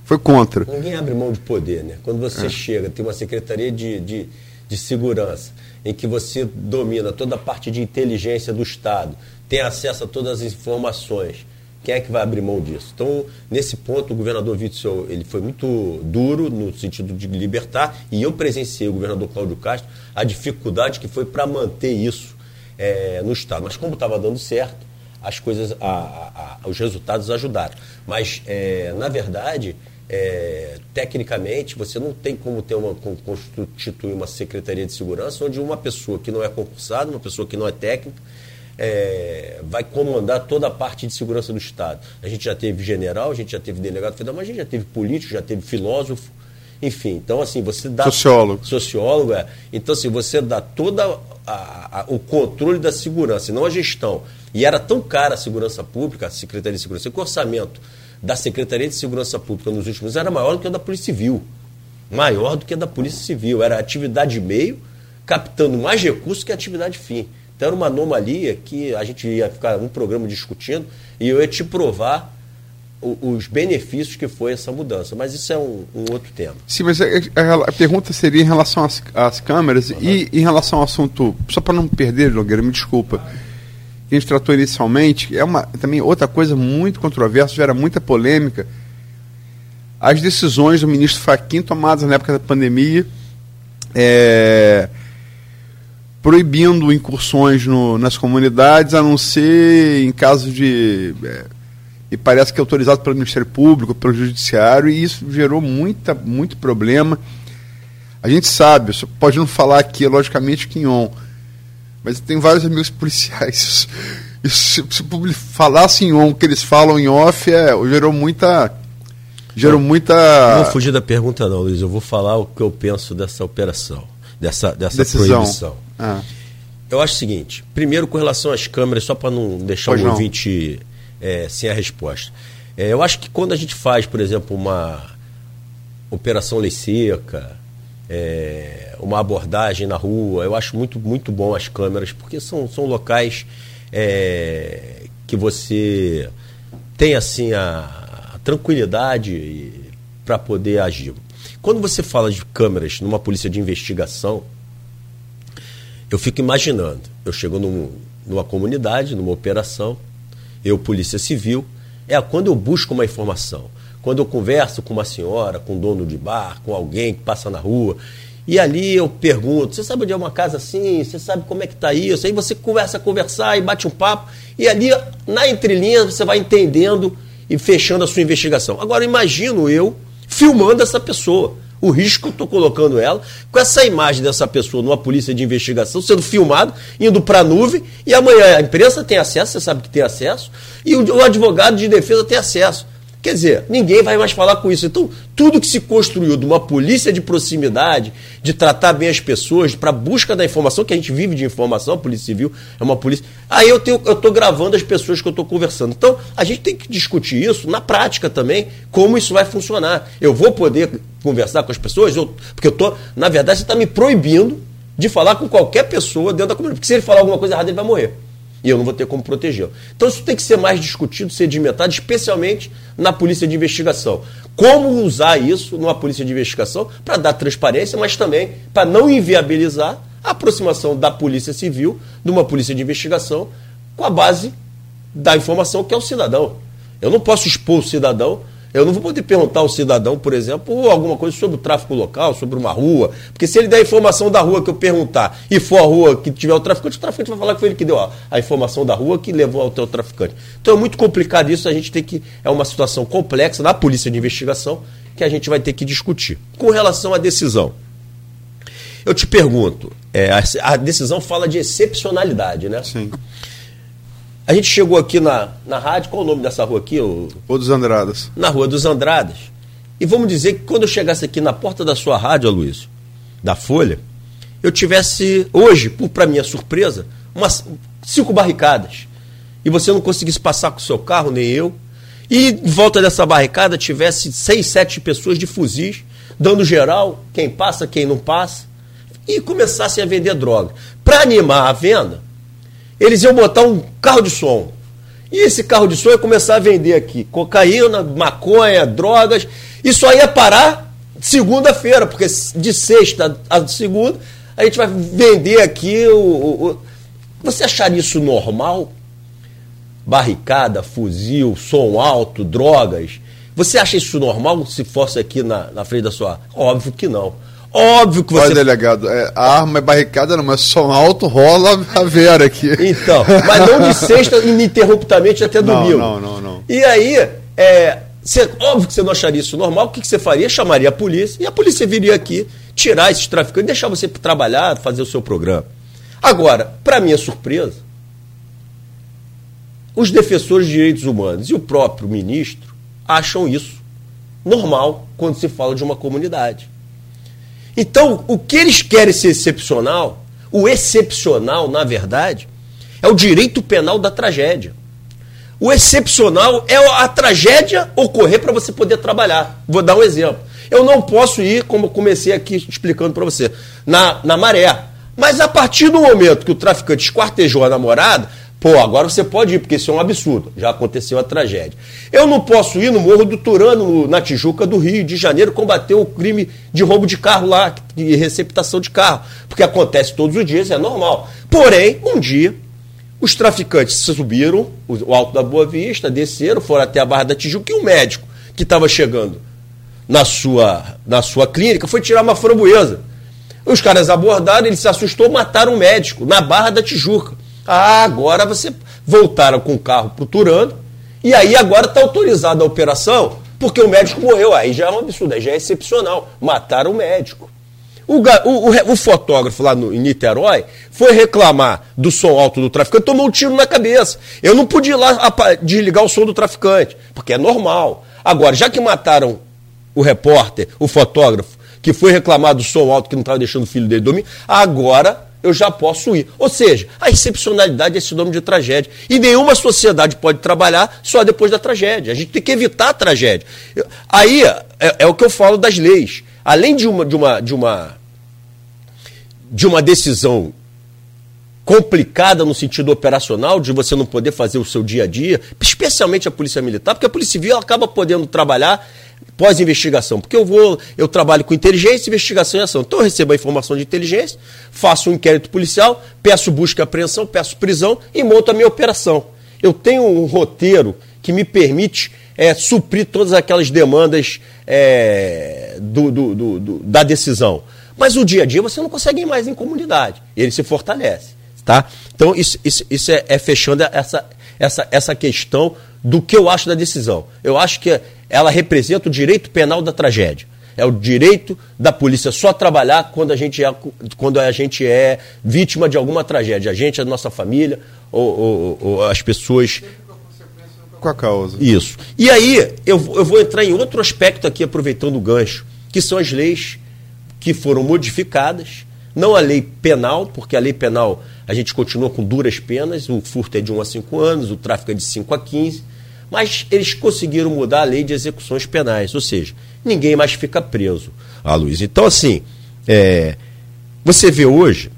foi contra. Ninguém abre mão de poder, né? Quando você é. chega, tem uma secretaria de, de, de segurança, em que você domina toda a parte de inteligência do Estado, tem acesso a todas as informações. Quem é que vai abrir mão disso? Então, nesse ponto, o governador Witzel ele foi muito duro no sentido de libertar, e eu presenciei o governador Cláudio Castro a dificuldade que foi para manter isso é, no Estado. Mas como estava dando certo, as coisas, a, a, os resultados ajudaram. Mas, é, na verdade, é, tecnicamente, você não tem como ter uma, constituir uma secretaria de segurança onde uma pessoa que não é concursada, uma pessoa que não é técnica, é, vai comandar toda a parte de segurança do Estado. A gente já teve general, a gente já teve delegado federal, mas a gente já teve político, já teve filósofo, enfim. Então, assim, você dá. Sociólogo. Sociólogo, é. Então, assim, você dá todo o controle da segurança, não a gestão. E era tão cara a segurança pública, a Secretaria de Segurança, que o orçamento da Secretaria de Segurança Pública nos últimos anos era maior do que o da Polícia Civil. Maior do que a da Polícia Civil. Era atividade meio, captando mais recursos que a atividade fim. Então era uma anomalia que a gente ia ficar um programa discutindo e eu ia te provar os benefícios que foi essa mudança. Mas isso é um, um outro tema. Sim, mas a, a, a, pergunta seria em relação às, às câmeras uhum. e em relação ao assunto, só para não perder, Nogueira, me desculpa, que a gente tratou inicialmente, é uma, também outra coisa muito controversa, gera muita polêmica. As decisões do ministro Faquim tomadas na época da pandemia, é, proibindo incursões no, nas comunidades, a não ser em caso de. É, e parece que é autorizado pelo Ministério Público, pelo Judiciário, e isso gerou muita, muito problema. A gente sabe, pode não falar aqui, logicamente, que em mas tem vários amigos policiais. Isso, se, se falasse em on que eles falam em off, é, gerou muita. Gerou muita. Não vou fugir da pergunta, não, Luiz. Eu vou falar o que eu penso dessa operação, dessa, dessa Decisão. proibição. Ah. Eu acho o seguinte: primeiro, com relação às câmeras, só para não deixar pois o não. ouvinte é, sem a resposta. É, eu acho que quando a gente faz, por exemplo, uma operação lei seca, é, uma abordagem na rua, eu acho muito, muito bom as câmeras, porque são, são locais é, que você tem assim a, a tranquilidade para poder agir. Quando você fala de câmeras numa polícia de investigação, eu fico imaginando, eu chego num, numa comunidade, numa operação, eu, Polícia Civil, é quando eu busco uma informação, quando eu converso com uma senhora, com um dono de bar, com alguém que passa na rua, e ali eu pergunto, você sabe onde é uma casa assim? Você sabe como é que está isso? Aí você conversa, conversar e bate um papo, e ali na entrelinha você vai entendendo e fechando a sua investigação. Agora imagino eu filmando essa pessoa o risco que eu estou colocando ela, com essa imagem dessa pessoa numa polícia de investigação, sendo filmado, indo para a nuvem, e amanhã a imprensa tem acesso, você sabe que tem acesso, e o, advogado de defesa tem acesso. Quer dizer, ninguém vai mais falar com isso. Então, tudo que se construiu de uma polícia de proximidade, de tratar bem as pessoas, para busca da informação, que a gente vive de informação, a Polícia Civil é uma polícia. Aí eu estou gravando as pessoas que eu estou conversando. Então, a gente tem que discutir isso na prática também, como isso vai funcionar. Eu vou poder conversar com as pessoas, eu, porque eu estou, na verdade, você está me proibindo de falar com qualquer pessoa dentro da comunidade. Porque se ele falar alguma coisa errada, ele vai morrer e eu não vou ter como protegê-lo. Então isso tem que ser mais discutido, sedimentado, especialmente na polícia de investigação. Como usar isso numa polícia de investigação para dar transparência, mas também para não inviabilizar a aproximação da polícia civil de uma polícia de investigação com a base da informação que é o cidadão. Eu não posso expor o cidadão eu não vou poder perguntar ao cidadão, por exemplo, alguma coisa sobre o tráfico local, sobre uma rua, porque se ele der a informação da rua que eu perguntar e for a rua que tiver o traficante, o traficante vai falar que foi ele que deu a, a informação da rua que levou ao teu traficante. Então é muito complicado isso, a gente tem que. É uma situação complexa na polícia de investigação que a gente vai ter que discutir. Com relação à decisão, eu te pergunto, é, a, a decisão fala de excepcionalidade, né? Sim. A gente chegou aqui na, na rádio, qual o nome dessa rua aqui? O... Rua dos Andradas. Na Rua dos Andradas. E vamos dizer que quando eu chegasse aqui na porta da sua rádio, Luiz, da Folha, eu tivesse hoje, para minha surpresa, umas cinco barricadas. E você não conseguisse passar com o seu carro, nem eu. E em volta dessa barricada tivesse seis, sete pessoas de fuzis, dando geral, quem passa, quem não passa, e começassem a vender droga. Para animar a venda, eles iam botar um carro de som. E esse carro de som ia começar a vender aqui cocaína, maconha, drogas. E só ia parar segunda-feira, porque de sexta a segunda a gente vai vender aqui o, o, o. Você acharia isso normal? Barricada, fuzil, som alto, drogas. Você acha isso normal se fosse aqui na, na frente da sua. Óbvio que não. Óbvio que você. Olha, delegado, é, a arma é barricada, não, mas som alto rola a vera aqui. Então, mas não de sexta ininterruptamente até domingo. Não, não, não. não. E aí, é, você, óbvio que você não acharia isso normal, o que, que você faria? Chamaria a polícia e a polícia viria aqui tirar esses traficantes, deixar você trabalhar, fazer o seu programa. Agora, para minha surpresa, os defensores de direitos humanos e o próprio ministro acham isso normal quando se fala de uma comunidade. Então, o que eles querem ser excepcional, o excepcional, na verdade, é o direito penal da tragédia. O excepcional é a tragédia ocorrer para você poder trabalhar. Vou dar um exemplo. Eu não posso ir, como comecei aqui explicando para você, na, na maré. Mas a partir do momento que o traficante esquartejou a namorada, Pô, agora você pode ir, porque isso é um absurdo. Já aconteceu a tragédia. Eu não posso ir no Morro do Turano, na Tijuca do Rio de Janeiro, combater o crime de roubo de carro lá, de receptação de carro. Porque acontece todos os dias, é normal. Porém, um dia, os traficantes subiram o Alto da Boa Vista, desceram, foram até a Barra da Tijuca e o médico que estava chegando na sua, na sua clínica foi tirar uma framboesa. Os caras abordaram, ele se assustou, mataram o médico na Barra da Tijuca. Ah, agora você voltaram com o carro para o Turano, e aí agora está autorizada a operação, porque o médico morreu. Aí já é um absurdo, aí já é excepcional. Mataram o médico. O, o, o, fotógrafo lá no, em Niterói foi reclamar do som alto do traficante, tomou um tiro na cabeça. Eu não podia ir lá desligar o som do traficante, porque é normal. Agora, já que mataram o repórter, o fotógrafo, que foi reclamar do som alto que não estava deixando o filho dele dormir, agora eu já posso ir. Ou seja, a excepcionalidade é nome de tragédia. E nenhuma sociedade pode trabalhar só depois da tragédia. A gente tem que evitar a tragédia. Aí é, é o que eu falo das leis. Além de uma, de uma, de uma, de uma decisão complicada no sentido operacional, de você não poder fazer o seu dia a dia, especialmente a Polícia Militar, porque a Polícia Civil acaba podendo trabalhar pós-investigação, porque eu vou, eu trabalho com inteligência, investigação e ação. Então eu recebo a informação de inteligência, faço um inquérito policial, peço busca e apreensão, peço prisão e monto a minha operação. Eu tenho um roteiro que me permite é, suprir todas aquelas demandas é, do, do, do, da decisão. Mas o dia a dia você não consegue ir mais em comunidade. Ele se fortalece. Tá? Então, isso, isso, isso é, é fechando essa, essa, essa questão do que eu acho da decisão. Eu acho que ela representa o direito penal da tragédia. É o direito da polícia só trabalhar quando a gente é, quando a gente é vítima de alguma tragédia. A gente, a nossa família, ou, ou, ou as pessoas. Com a causa. Isso. E aí, eu, eu vou entrar em outro aspecto aqui, aproveitando o gancho, que são as leis que foram modificadas. Não a lei penal, porque a lei penal a gente continua com duras penas, o furto é de 1 a 5 anos, o tráfico é de 5 a 15 mas eles conseguiram mudar a lei de execuções penais, ou seja, ninguém mais fica preso, ah, Luiz. Então, assim, é, você vê hoje,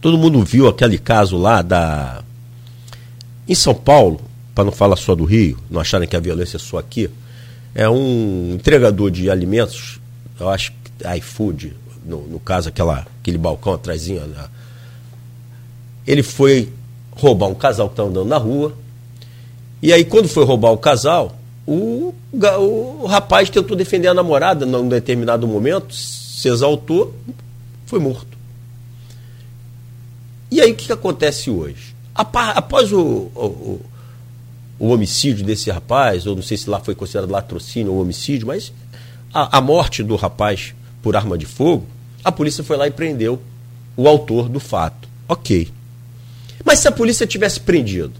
todo mundo viu aquele caso lá da. Em São Paulo, para não falar só do Rio, não acharem que a violência é só aqui, é um entregador de alimentos, eu acho que iFood, no, no caso, aquela, aquele balcão atrasinho. Né? Ele foi roubar um casal que estava andando na rua, e aí, quando foi roubar o casal, o, o rapaz tentou defender a namorada num determinado momento, se exaltou, foi morto. E aí, o que, que acontece hoje? Após o, o, o, homicídio desse rapaz, ou não sei se lá foi considerado latrocínio ou homicídio, mas a, a morte do rapaz por arma de fogo, a polícia foi lá e prendeu o autor do fato. Ok. Mas se a polícia tivesse prendido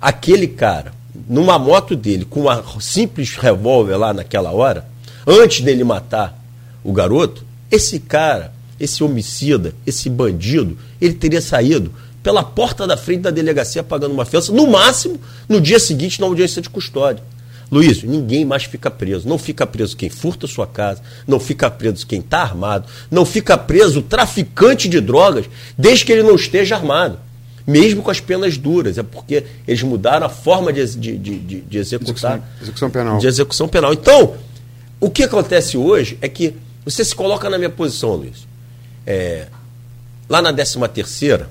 aquele cara, numa moto dele, com uma simples revólver lá naquela hora, antes dele matar o garoto, esse cara, esse homicida, esse bandido, ele teria saído pela porta da frente da delegacia pagando uma fiança, no máximo, no dia seguinte, na audiência de custódia. Luiz, ninguém mais fica preso. Não fica preso quem furta sua casa, não fica preso quem está armado, não fica preso o traficante de drogas, desde que ele não esteja armado. Mesmo com as penas duras. É porque eles mudaram a forma de, de, de, de executar. Execução, execução penal. De execução penal. Então, o que acontece hoje é que você se coloca na minha posição, Luiz. É, lá na 13 terceira,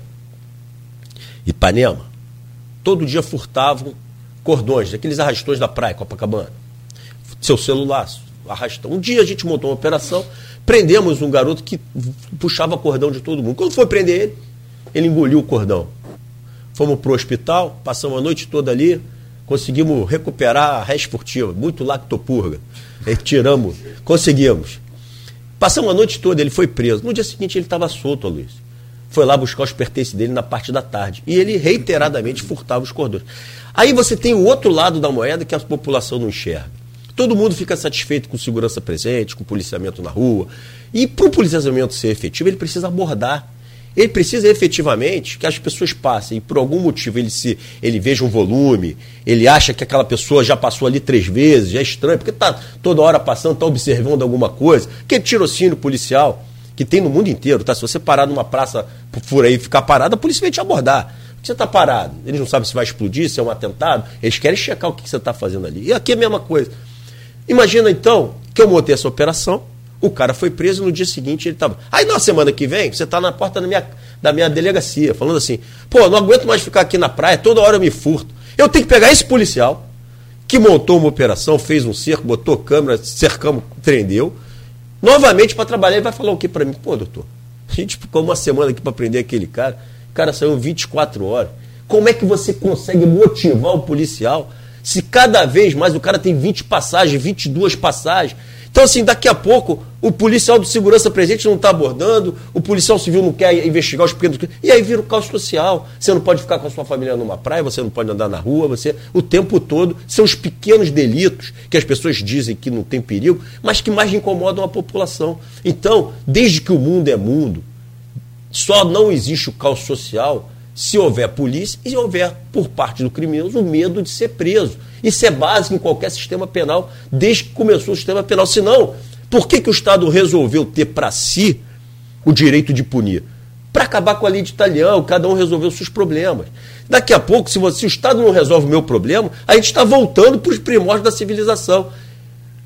Ipanema, todo dia furtavam cordões, aqueles arrastões da praia, Copacabana. Seu celular, arrastão. Um dia a gente montou uma operação, prendemos um garoto que puxava cordão de todo mundo. Quando foi prender ele, ele engoliu o cordão. Fomos para o hospital, passamos a noite toda ali, conseguimos recuperar a res furtiva, muito lactopurga. Retiramos, conseguimos. Passamos a noite toda, ele foi preso. No dia seguinte ele estava solto, Luiz. Foi lá buscar os pertences dele na parte da tarde. E ele reiteradamente furtava os cordões. Aí você tem o outro lado da moeda que a população não enxerga. Todo mundo fica satisfeito com segurança presente, com policiamento na rua. E para o policiamento ser efetivo, ele precisa abordar ele precisa efetivamente que as pessoas passem e por algum motivo ele se ele veja um volume, ele acha que aquela pessoa já passou ali três vezes, já é estranho, porque está toda hora passando, está observando alguma coisa. Que tirocínio policial que tem no mundo inteiro, tá? Se você parar numa praça por aí e ficar parado, a polícia vai te abordar. Você está parado, eles não sabem se vai explodir, se é um atentado, eles querem checar o que você está fazendo ali. E aqui é a mesma coisa. Imagina então que eu montei essa operação, o cara foi preso no dia seguinte ele estava. Aí na semana que vem, você está na porta da minha, da minha delegacia, falando assim: pô, não aguento mais ficar aqui na praia, toda hora eu me furto. Eu tenho que pegar esse policial que montou uma operação, fez um cerco, botou câmera, cercamos, prendeu. Novamente para trabalhar, ele vai falar o que para mim? Pô, doutor, a gente ficou uma semana aqui para prender aquele cara, o cara saiu 24 horas. Como é que você consegue motivar o policial se cada vez mais o cara tem 20 passagens, 22 passagens? Então, assim, daqui a pouco, o policial de segurança presente não está abordando, o policial civil não quer investigar os pequenos. E aí vira o caos social. Você não pode ficar com a sua família numa praia, você não pode andar na rua, você. O tempo todo são os pequenos delitos que as pessoas dizem que não tem perigo, mas que mais incomodam a população. Então, desde que o mundo é mundo, só não existe o caos social se houver polícia e houver, por parte do criminoso, o medo de ser preso. Isso é básico em qualquer sistema penal, desde que começou o sistema penal. Senão, por que, que o Estado resolveu ter para si o direito de punir? Para acabar com a lei de italiano, cada um resolveu seus problemas. Daqui a pouco, se, você, se o Estado não resolve o meu problema, a gente está voltando para os primórdios da civilização.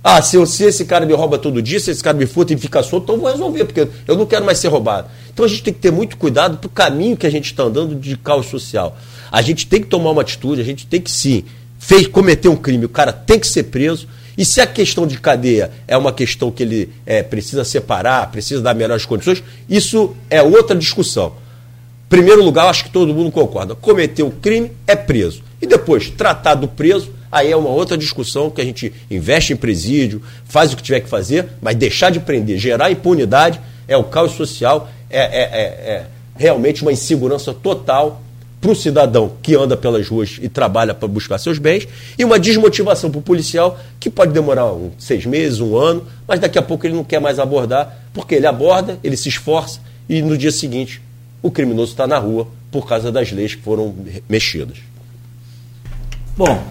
Ah, se, se, esse cara me rouba todo dia, se esse cara me furta e fica solto, então eu vou resolver, porque eu não quero mais ser roubado. Então a gente tem que ter muito cuidado para o caminho que a gente está andando de caos social. A gente tem que tomar uma atitude, a gente tem que sim fez, cometeu um crime, o cara tem que ser preso. E se a questão de cadeia é uma questão que ele é, precisa separar, precisa dar melhores condições, isso é outra discussão. Primeiro lugar, acho que todo mundo concorda. Cometeu crime, é preso. E depois, tratado preso, aí é uma outra discussão que a gente investe em presídio, faz o que tiver que fazer, mas deixar de prender, gerar impunidade, é o caos social, é, é, é, é realmente uma insegurança total para o cidadão que anda pelas ruas e trabalha para buscar seus bens, e uma desmotivação para o policial que pode demorar um, seis meses, um ano, mas daqui a pouco ele não quer mais abordar, porque ele aborda, ele se esforça e no dia seguinte o criminoso está na rua por causa das leis que foram mexidas. Bom,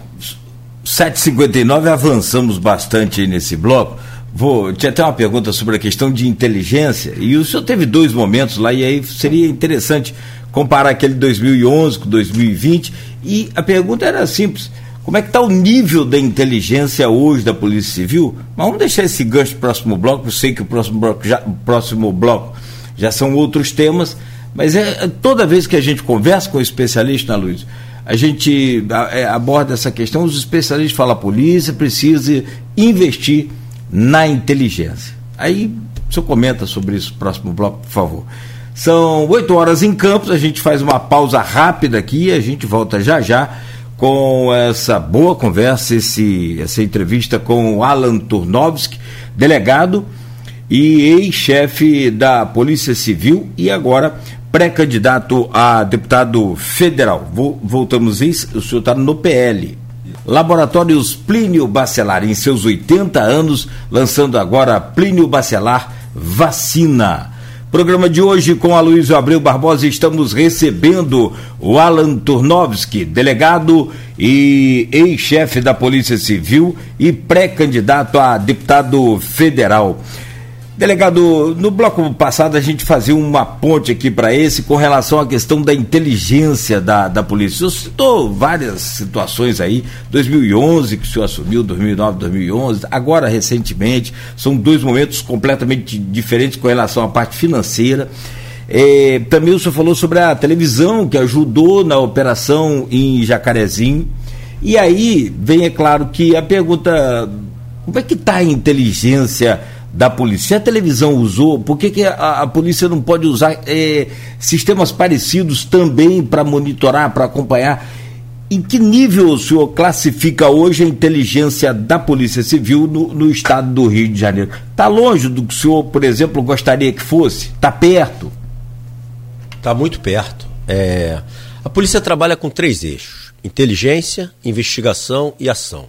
7h59 avançamos bastante nesse bloco. Vou, tinha até uma pergunta sobre a questão de inteligência, e o senhor teve dois momentos lá, e aí seria interessante comparar aquele 2011 com 2020. E a pergunta era simples: como é que está o nível da inteligência hoje da Polícia Civil? Mas vamos deixar esse gancho para o próximo bloco. Eu sei que o próximo bloco já, o próximo bloco já são outros temas, mas é, toda vez que a gente conversa com especialista, né, Luiz, a gente é, aborda essa questão. Os especialistas falam: a polícia precisa investir na inteligência. Aí o senhor comenta sobre isso no próximo bloco, por favor. São oito horas em Campos, a gente faz uma pausa rápida aqui e a gente volta já já com essa boa conversa, esse, essa entrevista com Alan Turnovski, delegado e ex-chefe da Polícia Civil e agora pré-candidato a deputado federal. Voltamos isso, o senhor está no PL. Laboratórios Plínio Bacelar, em seus 80 anos, lançando agora Plínio Bacelar Vacina. Programa de hoje com a Luiz Abreu Barbosa estamos recebendo o Alan Turnovski, delegado e ex-chefe da Polícia Civil e pré-candidato a deputado federal. Delegado, no bloco passado a gente fazia uma ponte aqui para esse com relação à questão da inteligência da, da polícia. O senhor citou várias situações aí, 2011 que o senhor assumiu, 2009, 2011, agora recentemente, são dois momentos completamente diferentes com relação à parte financeira. É, também o senhor falou sobre a televisão que ajudou na operação em Jacarezinho. E aí vem, é claro, que a pergunta: como é que está a inteligência? Da polícia. Se a televisão usou, por que, que a, a polícia não pode usar é, sistemas parecidos também para monitorar, para acompanhar? Em que nível o senhor classifica hoje a inteligência da Polícia Civil no, no estado do Rio de Janeiro? Está longe do que o senhor, por exemplo, gostaria que fosse? Está perto? Está muito perto. É, a polícia trabalha com três eixos: inteligência, investigação e ação.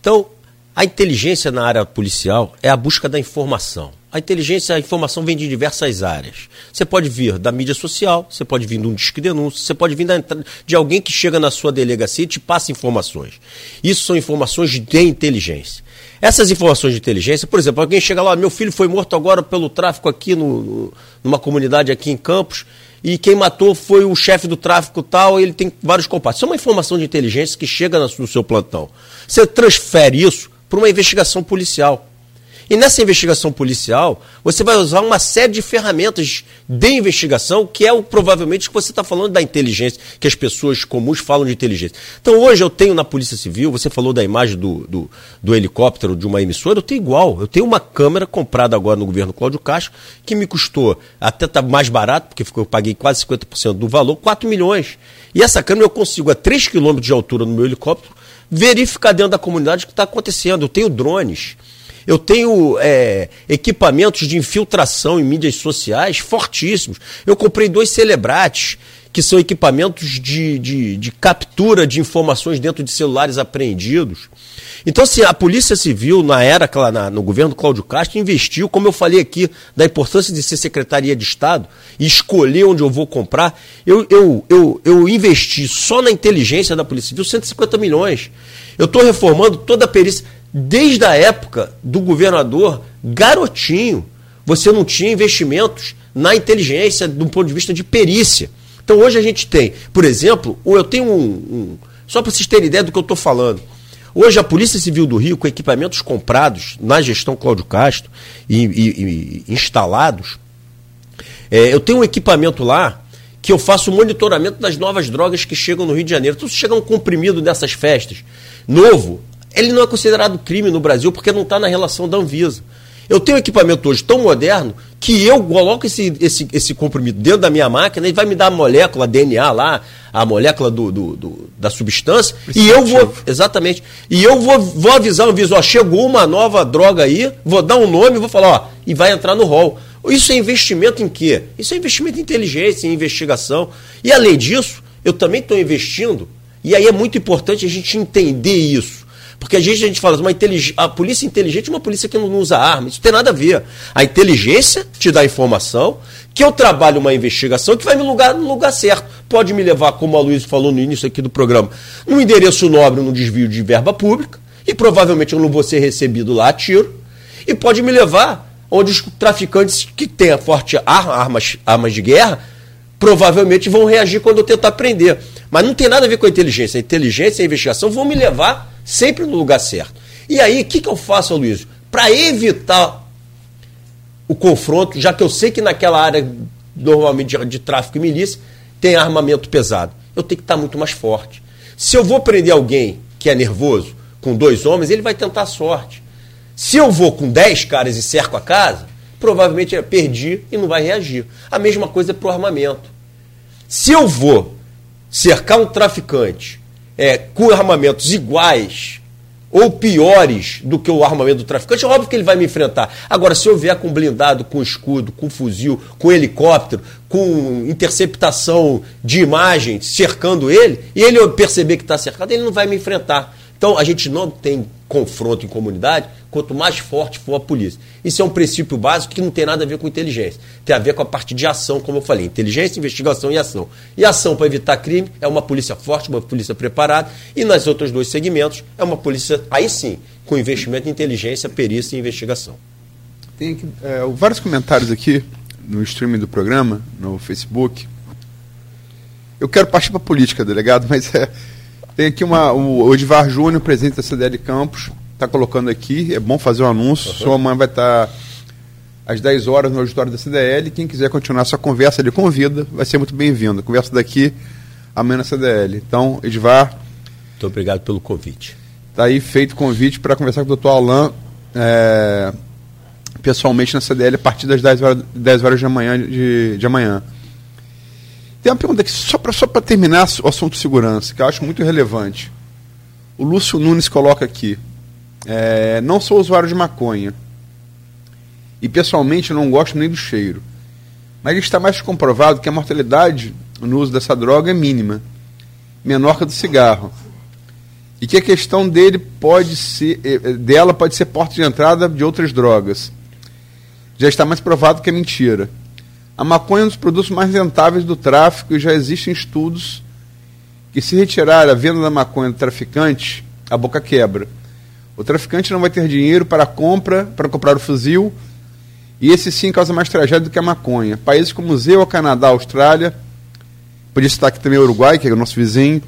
Então, a inteligência na área policial é a busca da informação. A inteligência, a informação vem de diversas áreas. Você pode vir da mídia social, você pode vir de um disque denúncia, você pode vir de alguém que chega na sua delegacia e te passa informações. Isso são informações de inteligência. Essas informações de inteligência, por exemplo, alguém chega lá, meu filho foi morto agora pelo tráfico aqui no, numa comunidade aqui em Campos, e quem matou foi o chefe do tráfico tal, ele tem vários compartilhos. Isso é uma informação de inteligência que chega no seu plantão. Você transfere isso para uma investigação policial. E nessa investigação policial, você vai usar uma série de ferramentas de investigação, que é o, provavelmente que você está falando da inteligência, que as pessoas comuns falam de inteligência. Então hoje eu tenho na Polícia Civil, você falou da imagem do, do, do helicóptero de uma emissora, eu tenho igual. Eu tenho uma câmera comprada agora no governo Cláudio Castro, que me custou, até tá mais barato, porque eu paguei quase 50% do valor, 4 milhões. E essa câmera eu consigo a 3 quilômetros de altura no meu helicóptero verificar dentro da comunidade o que está acontecendo. Eu tenho drones, eu tenho é, equipamentos de infiltração em mídias sociais fortíssimos. Eu comprei dois Celebrates, que são equipamentos de, de, de captura de informações dentro de celulares apreendidos. Então, assim, a Polícia Civil, na era, na, no governo Cláudio Castro, investiu, como eu falei aqui, da importância de ser Secretaria de Estado e escolher onde eu vou comprar. Eu, eu, eu, eu investi só na inteligência da Polícia Civil 150 milhões. Eu estou reformando toda a perícia. Desde a época do governador Garotinho, você não tinha investimentos na inteligência do ponto de vista de perícia. Então hoje a gente tem, por exemplo, eu tenho um. um só para vocês terem ideia do que eu estou falando. Hoje, a Polícia Civil do Rio, com equipamentos comprados na gestão Cláudio Castro e, e, e instalados, é, eu tenho um equipamento lá que eu faço monitoramento das novas drogas que chegam no Rio de Janeiro. Então, se chegar um comprimido nessas festas, novo, ele não é considerado crime no Brasil porque não está na relação da Anvisa. Eu tenho um equipamento hoje tão moderno que eu coloco esse, esse, esse comprimido dentro da minha máquina e vai me dar a molécula, DNA lá, a molécula do, do, do da substância, e eu vou. Exatamente. E eu vou, vou avisar o aviso, ó, chegou uma nova droga aí, vou dar um nome, vou falar, ó, e vai entrar no rol. Isso é investimento em quê? Isso é investimento em inteligência, em investigação. E além disso, eu também estou investindo, e aí é muito importante a gente entender isso. Porque a gente, a gente fala, uma a polícia inteligente é uma polícia que não usa arma. Isso tem nada a ver. A inteligência te dá informação, que eu trabalho uma investigação que vai me lugar no lugar certo. Pode me levar, como a Luiz falou no início aqui do programa, num endereço nobre, num desvio de verba pública, e provavelmente eu não vou ser recebido lá a tiro. E pode me levar onde os traficantes que têm forte arma, armas, armas de guerra provavelmente vão reagir quando eu tentar prender. Mas não tem nada a ver com a inteligência. A inteligência e a investigação vão me levar sempre no lugar certo. E aí, o que, que eu faço, Luiz? Para evitar o confronto, já que eu sei que naquela área, normalmente de, de tráfico e milícia, tem armamento pesado. Eu tenho que estar muito mais forte. Se eu vou prender alguém que é nervoso, com dois homens, ele vai tentar a sorte. Se eu vou com dez caras e cerco a casa, provavelmente eu perdi e não vai reagir. A mesma coisa é para o armamento. Se eu vou cercar um traficante é, com armamentos iguais ou piores do que o armamento do traficante, é óbvio que ele vai me enfrentar. Agora, se eu vier com blindado, com escudo, com fuzil, com helicóptero, com interceptação de imagem cercando ele, e ele perceber que está cercado, ele não vai me enfrentar. Então, a gente não tem confronto em comunidade quanto mais forte for a polícia. Isso é um princípio básico que não tem nada a ver com inteligência. Tem a ver com a parte de ação, como eu falei. Inteligência, investigação e ação. E ação para evitar crime é uma polícia forte, uma polícia preparada. E nas outros dois segmentos é uma polícia, aí sim, com investimento em inteligência, perícia e investigação. Tem aqui, é, vários comentários aqui no streaming do programa, no Facebook. Eu quero partir para política, delegado, mas é, tem aqui uma, o Odivar Júnior, presidente da CDL Campos, está colocando aqui, é bom fazer um anúncio. Uhum. Sua mãe vai estar tá às 10 horas no auditório da CDL. Quem quiser continuar essa conversa, ele convida, vai ser muito bem-vindo. Conversa daqui amanhã na CDL. Então, Edvar. Muito obrigado pelo convite. Está aí feito o convite para conversar com o doutor Alain é, pessoalmente na CDL a partir das 10 horas, 10 horas de, de, de amanhã. Tem uma pergunta aqui, só para só terminar o assunto segurança, que eu acho muito relevante. O Lúcio Nunes coloca aqui: é, não sou usuário de maconha. E pessoalmente não gosto nem do cheiro. Mas está mais comprovado que a mortalidade no uso dessa droga é mínima, menor que a do cigarro. E que a questão dele pode ser, eh, eh, dela pode ser porta de entrada de outras drogas. Já está mais provado que é mentira. A maconha é um dos produtos mais rentáveis do tráfico e já existem estudos que se retirar a venda da maconha do traficante, a boca quebra. O traficante não vai ter dinheiro para a compra, para comprar o fuzil, e esse sim causa mais tragédia do que a maconha. Países como o Zeu, Canadá, Austrália, podia citar aqui também o Uruguai, que é o nosso vizinho,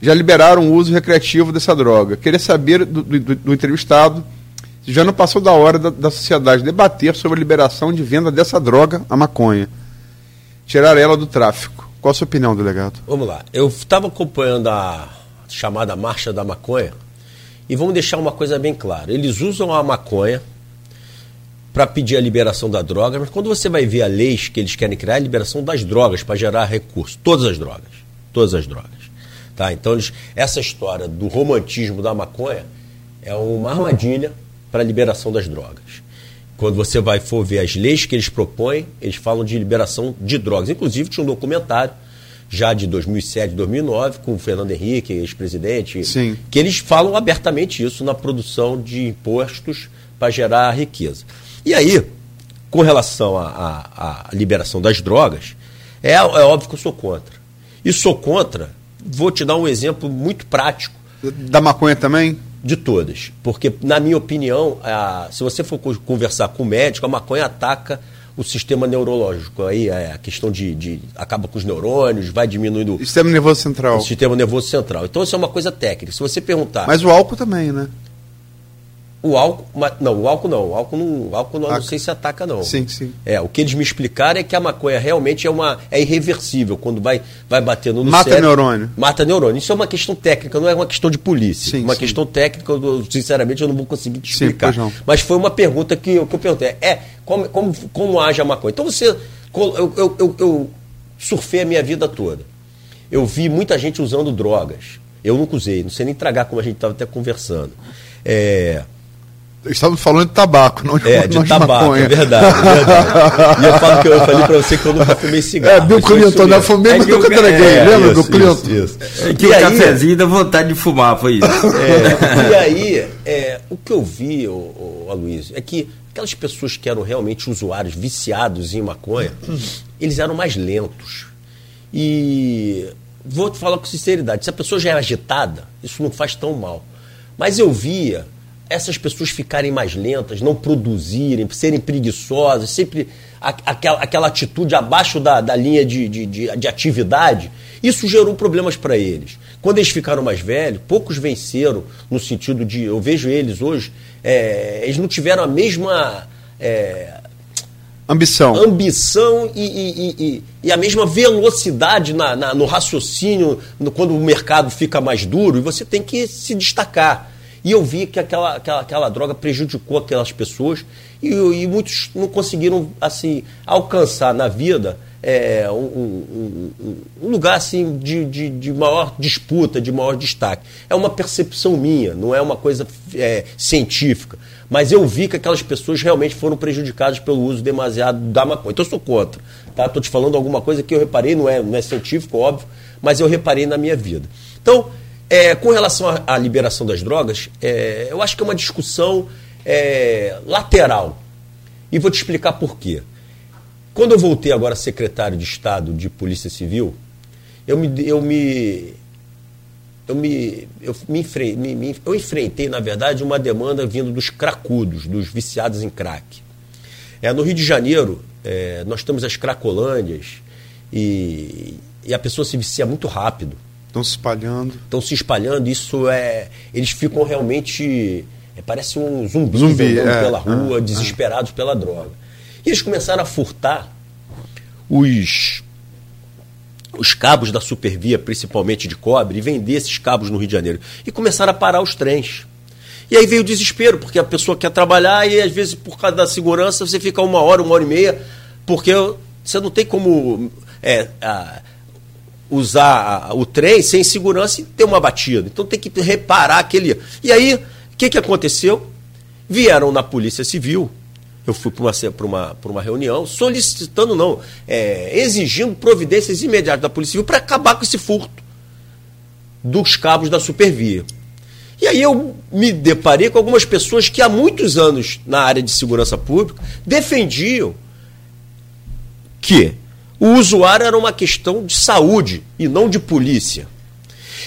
já liberaram o uso recreativo dessa droga. Queria saber do, do, do entrevistado já não passou da hora da, da, sociedade debater sobre a liberação de venda dessa droga, a maconha. Tirar ela do tráfico. Qual a sua opinião, delegado? Vamos lá. Eu estava acompanhando a chamada Marcha da Maconha e vamos deixar uma coisa bem clara. Eles usam a maconha para pedir a liberação da droga, mas quando você vai ver a lei que eles querem criar, é a liberação das drogas para gerar recursos. Todas as drogas. Todas as drogas. Tá? Então, eles, essa história do romantismo da maconha é uma armadilha para a liberação das drogas. Quando você vai for ver as leis que eles propõem, eles falam de liberação de drogas. Inclusive, tinha um documentário já de 2007, 2009, com o Fernando Henrique, ex-presidente, que eles falam abertamente isso na produção de impostos para gerar riqueza. E aí, com relação à liberação das drogas, é, é óbvio que eu sou contra. E sou contra, vou te dar um exemplo muito prático. Da maconha também? De todas. Porque, na minha opinião, a, se você for conversar com o médico, a maconha ataca o sistema neurológico. Aí é a questão de, de, acaba com os neurônios, vai diminuindo. O sistema nervoso central. O sistema nervoso central. Então isso é uma coisa técnica. Se você perguntar. Mas o álcool também, né? O álcool, não, o álcool não. O álcool não, o álcool não, não sei se ataca, não. Sim, sim. É, o que eles me explicaram é que a maconha realmente é, uma, é irreversível. Quando vai, vai batendo no Mata cérebro, neurônio. Mata neurônio. Isso é uma questão técnica, não é uma questão de polícia. Sim, uma sim. questão técnica, eu, sinceramente, eu não vou conseguir te explicar. Sim, Mas foi uma pergunta que, eu, que eu perguntei. É, como, como, como age a maconha? Então você. Eu, eu, eu, eu surfei a minha vida toda. Eu vi muita gente usando drogas. Eu nunca usei, não sei nem tragar como a gente estava até conversando. É Estamos falando de tabaco, não de, é, de, não de tabaco, maconha. É verdade, é verdade. E eu falo que eu falei para você que eu nunca fumei cigarro. É, Bill Clinton, né? Fumei, é mas nunca entreguei. É, lembra do Clinton? Isso, isso. É que e o aí, cafezinho dá vontade de fumar, foi isso. É, e aí, é, o que eu vi, o, o Aloysio, é que aquelas pessoas que eram realmente usuários viciados em maconha, eles eram mais lentos. E vou te falar com sinceridade, se a pessoa já é agitada, isso não faz tão mal. Mas eu via essas pessoas ficarem mais lentas, não produzirem, serem preguiçosas, sempre aquela, aquela atitude abaixo da, da linha de, de, de, de atividade, isso gerou problemas para eles. Quando eles ficaram mais velhos, poucos venceram no sentido de. Eu vejo eles hoje, é, eles não tiveram a mesma. É, ambição. Ambição e, e, e, e, a mesma velocidade na, na, no raciocínio no, quando o mercado fica mais duro e você tem que se destacar. E eu vi que aquela, aquela, aquela droga prejudicou aquelas pessoas e, e muitos não conseguiram assim alcançar na vida é, um, um, um, lugar assim de, de, de, maior disputa, de maior destaque. É uma percepção minha, não é uma coisa é, científica. Mas eu vi que aquelas pessoas realmente foram prejudicadas pelo uso demasiado da maconha. Então eu sou contra. Tá? te falando alguma coisa que eu reparei, não é, não é científico, óbvio, mas eu reparei na minha vida. Então, é, com relação à, liberação das drogas, é, eu acho que é uma discussão é, lateral. E vou te explicar por quê. Quando eu voltei agora secretário de Estado de Polícia Civil, eu me, eu me, eu me, eu me, me, me eu enfrentei, na verdade, uma demanda vindo dos cracudos, dos viciados em crack. É, no Rio de Janeiro, é, nós temos as cracolândias e, e a pessoa se vicia muito rápido. Estão se espalhando. Estão se espalhando, isso é. Eles ficam realmente. É, parece um zumbi, Zumbi, andando é, pela rua, é, desesperados pela droga. E eles começaram a furtar os os cabos da supervia, principalmente de cobre, e vender esses cabos no Rio de Janeiro. E começaram a parar os trens. E aí veio o desespero, porque a pessoa quer trabalhar e às vezes por causa da segurança você fica uma hora, uma hora e meia, porque você não tem como é, a, usar o trem sem segurança e ter uma batida. Então tem que reparar aquele. E aí, o que, que aconteceu? Vieram na Polícia Civil eu fui para uma, uma, uma reunião solicitando, não, é, exigindo providências imediatas da Polícia Civil para acabar com esse furto dos cabos da supervia. E aí eu me deparei com algumas pessoas que há muitos anos na área de segurança pública defendiam que o usuário era uma questão de saúde e não de polícia.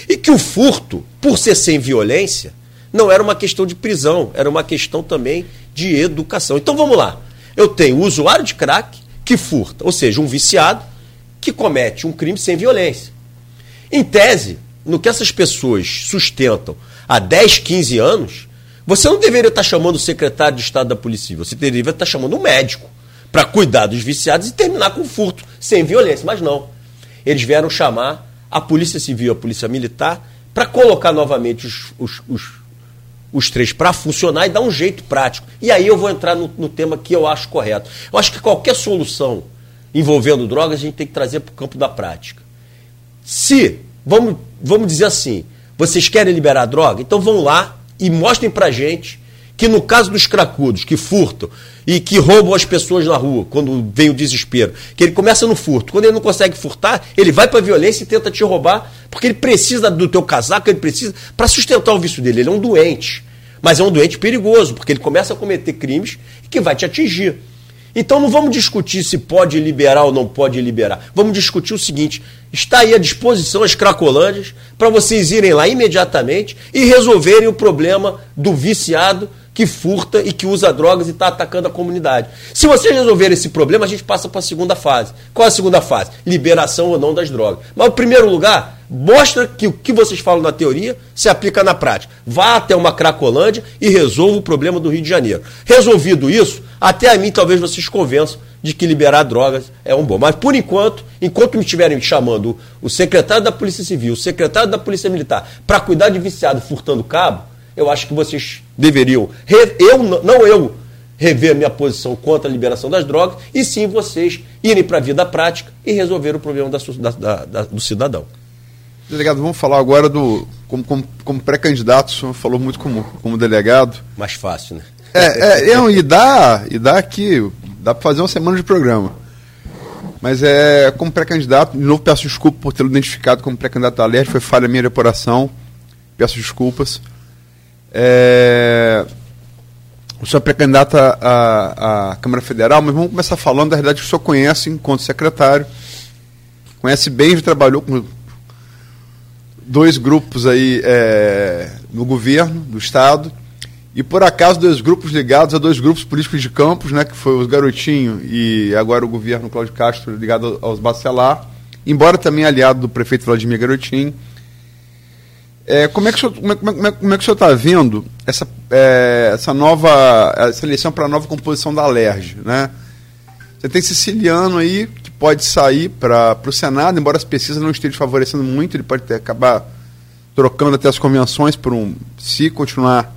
E que o furto, por ser sem violência, não era uma questão de prisão, era uma questão também de educação. Então vamos lá. Eu tenho o usuário de crack que furta, ou seja, um viciado que comete um crime sem violência. Em tese, no que essas pessoas sustentam há 10, 15 anos, você não deveria estar chamando o secretário de Estado da Polícia Civil, você deveria estar chamando um médico para cuidar dos viciados e terminar com o furto sem violência. Mas não. Eles vieram chamar a Polícia Civil, a Polícia Militar, para colocar novamente os, os, os os três para funcionar e dar um jeito prático. E aí eu vou entrar no, no, tema que eu acho correto. Eu acho que qualquer solução envolvendo drogas a gente tem que trazer para o campo da prática. Se, vamos, vamos dizer assim, vocês querem liberar droga, então vão lá e mostrem para gente que no caso dos cracudos que furtam e que roubam as pessoas na rua quando vem o desespero, que ele começa no furto, quando ele não consegue furtar, ele vai para a violência e tenta te roubar, porque ele precisa do teu casaco, ele precisa para sustentar o vício dele. Ele é um doente, mas é um doente perigoso, porque ele começa a cometer crimes que vai te atingir. Então não vamos discutir se pode liberar ou não pode liberar. Vamos discutir o seguinte: está aí à disposição as Cracolândias para vocês irem lá imediatamente e resolverem o problema do viciado que furta e que usa drogas e está atacando a comunidade. Se vocês resolverem esse problema, a gente passa para a segunda fase. Qual é a segunda fase? Liberação ou não das drogas. Mas, em primeiro lugar, mostra que o que vocês falam na teoria se aplica na prática. Vá até uma Cracolândia e resolva o problema do Rio de Janeiro. Resolvido isso, até a mim talvez vocês convençam de que liberar drogas é um bom. Mas, por enquanto, enquanto me estiverem chamando o secretário da Polícia Civil, o secretário da Polícia Militar, para cuidar de viciado furtando cabo, eu acho que vocês deveriam, eu não eu rever minha posição contra a liberação das drogas, e sim vocês irem para a vida prática e resolver o problema da, da, da, do cidadão. Delegado, vamos falar agora do. Como, como, como pré-candidato, o senhor falou muito como, como delegado. Mais fácil, né? É, é, é e dá, e dá aqui, dá para fazer uma semana de programa. Mas é como pré-candidato, de novo peço desculpa por tê-lo identificado como pré-candidato da LERJ, foi falha minha de apuração, peço desculpas. É, o senhor é pré-candidato à, à, Câmara Federal, mas vamos começar falando da realidade que o senhor conhece enquanto secretário. Conhece bem, já trabalhou com dois grupos aí é, no governo do Estado. E por acaso dois grupos ligados a dois grupos políticos de Campos, né, que foi os Garotinho e agora o governo Cláudio Castro ligado aos Bacelar, embora também aliado do prefeito Vladimir Garotinho. É, como, é que o senhor, como, é, como, é, como é que o está vendo essa, é, essa nova essa eleição para a nova composição da LERJ? Né? Você tem Siciliano aí que pode sair para o Senado, embora as pesquisas não estejam favorecendo muito, ele pode ter, acabar trocando até as convenções por um. se continuar.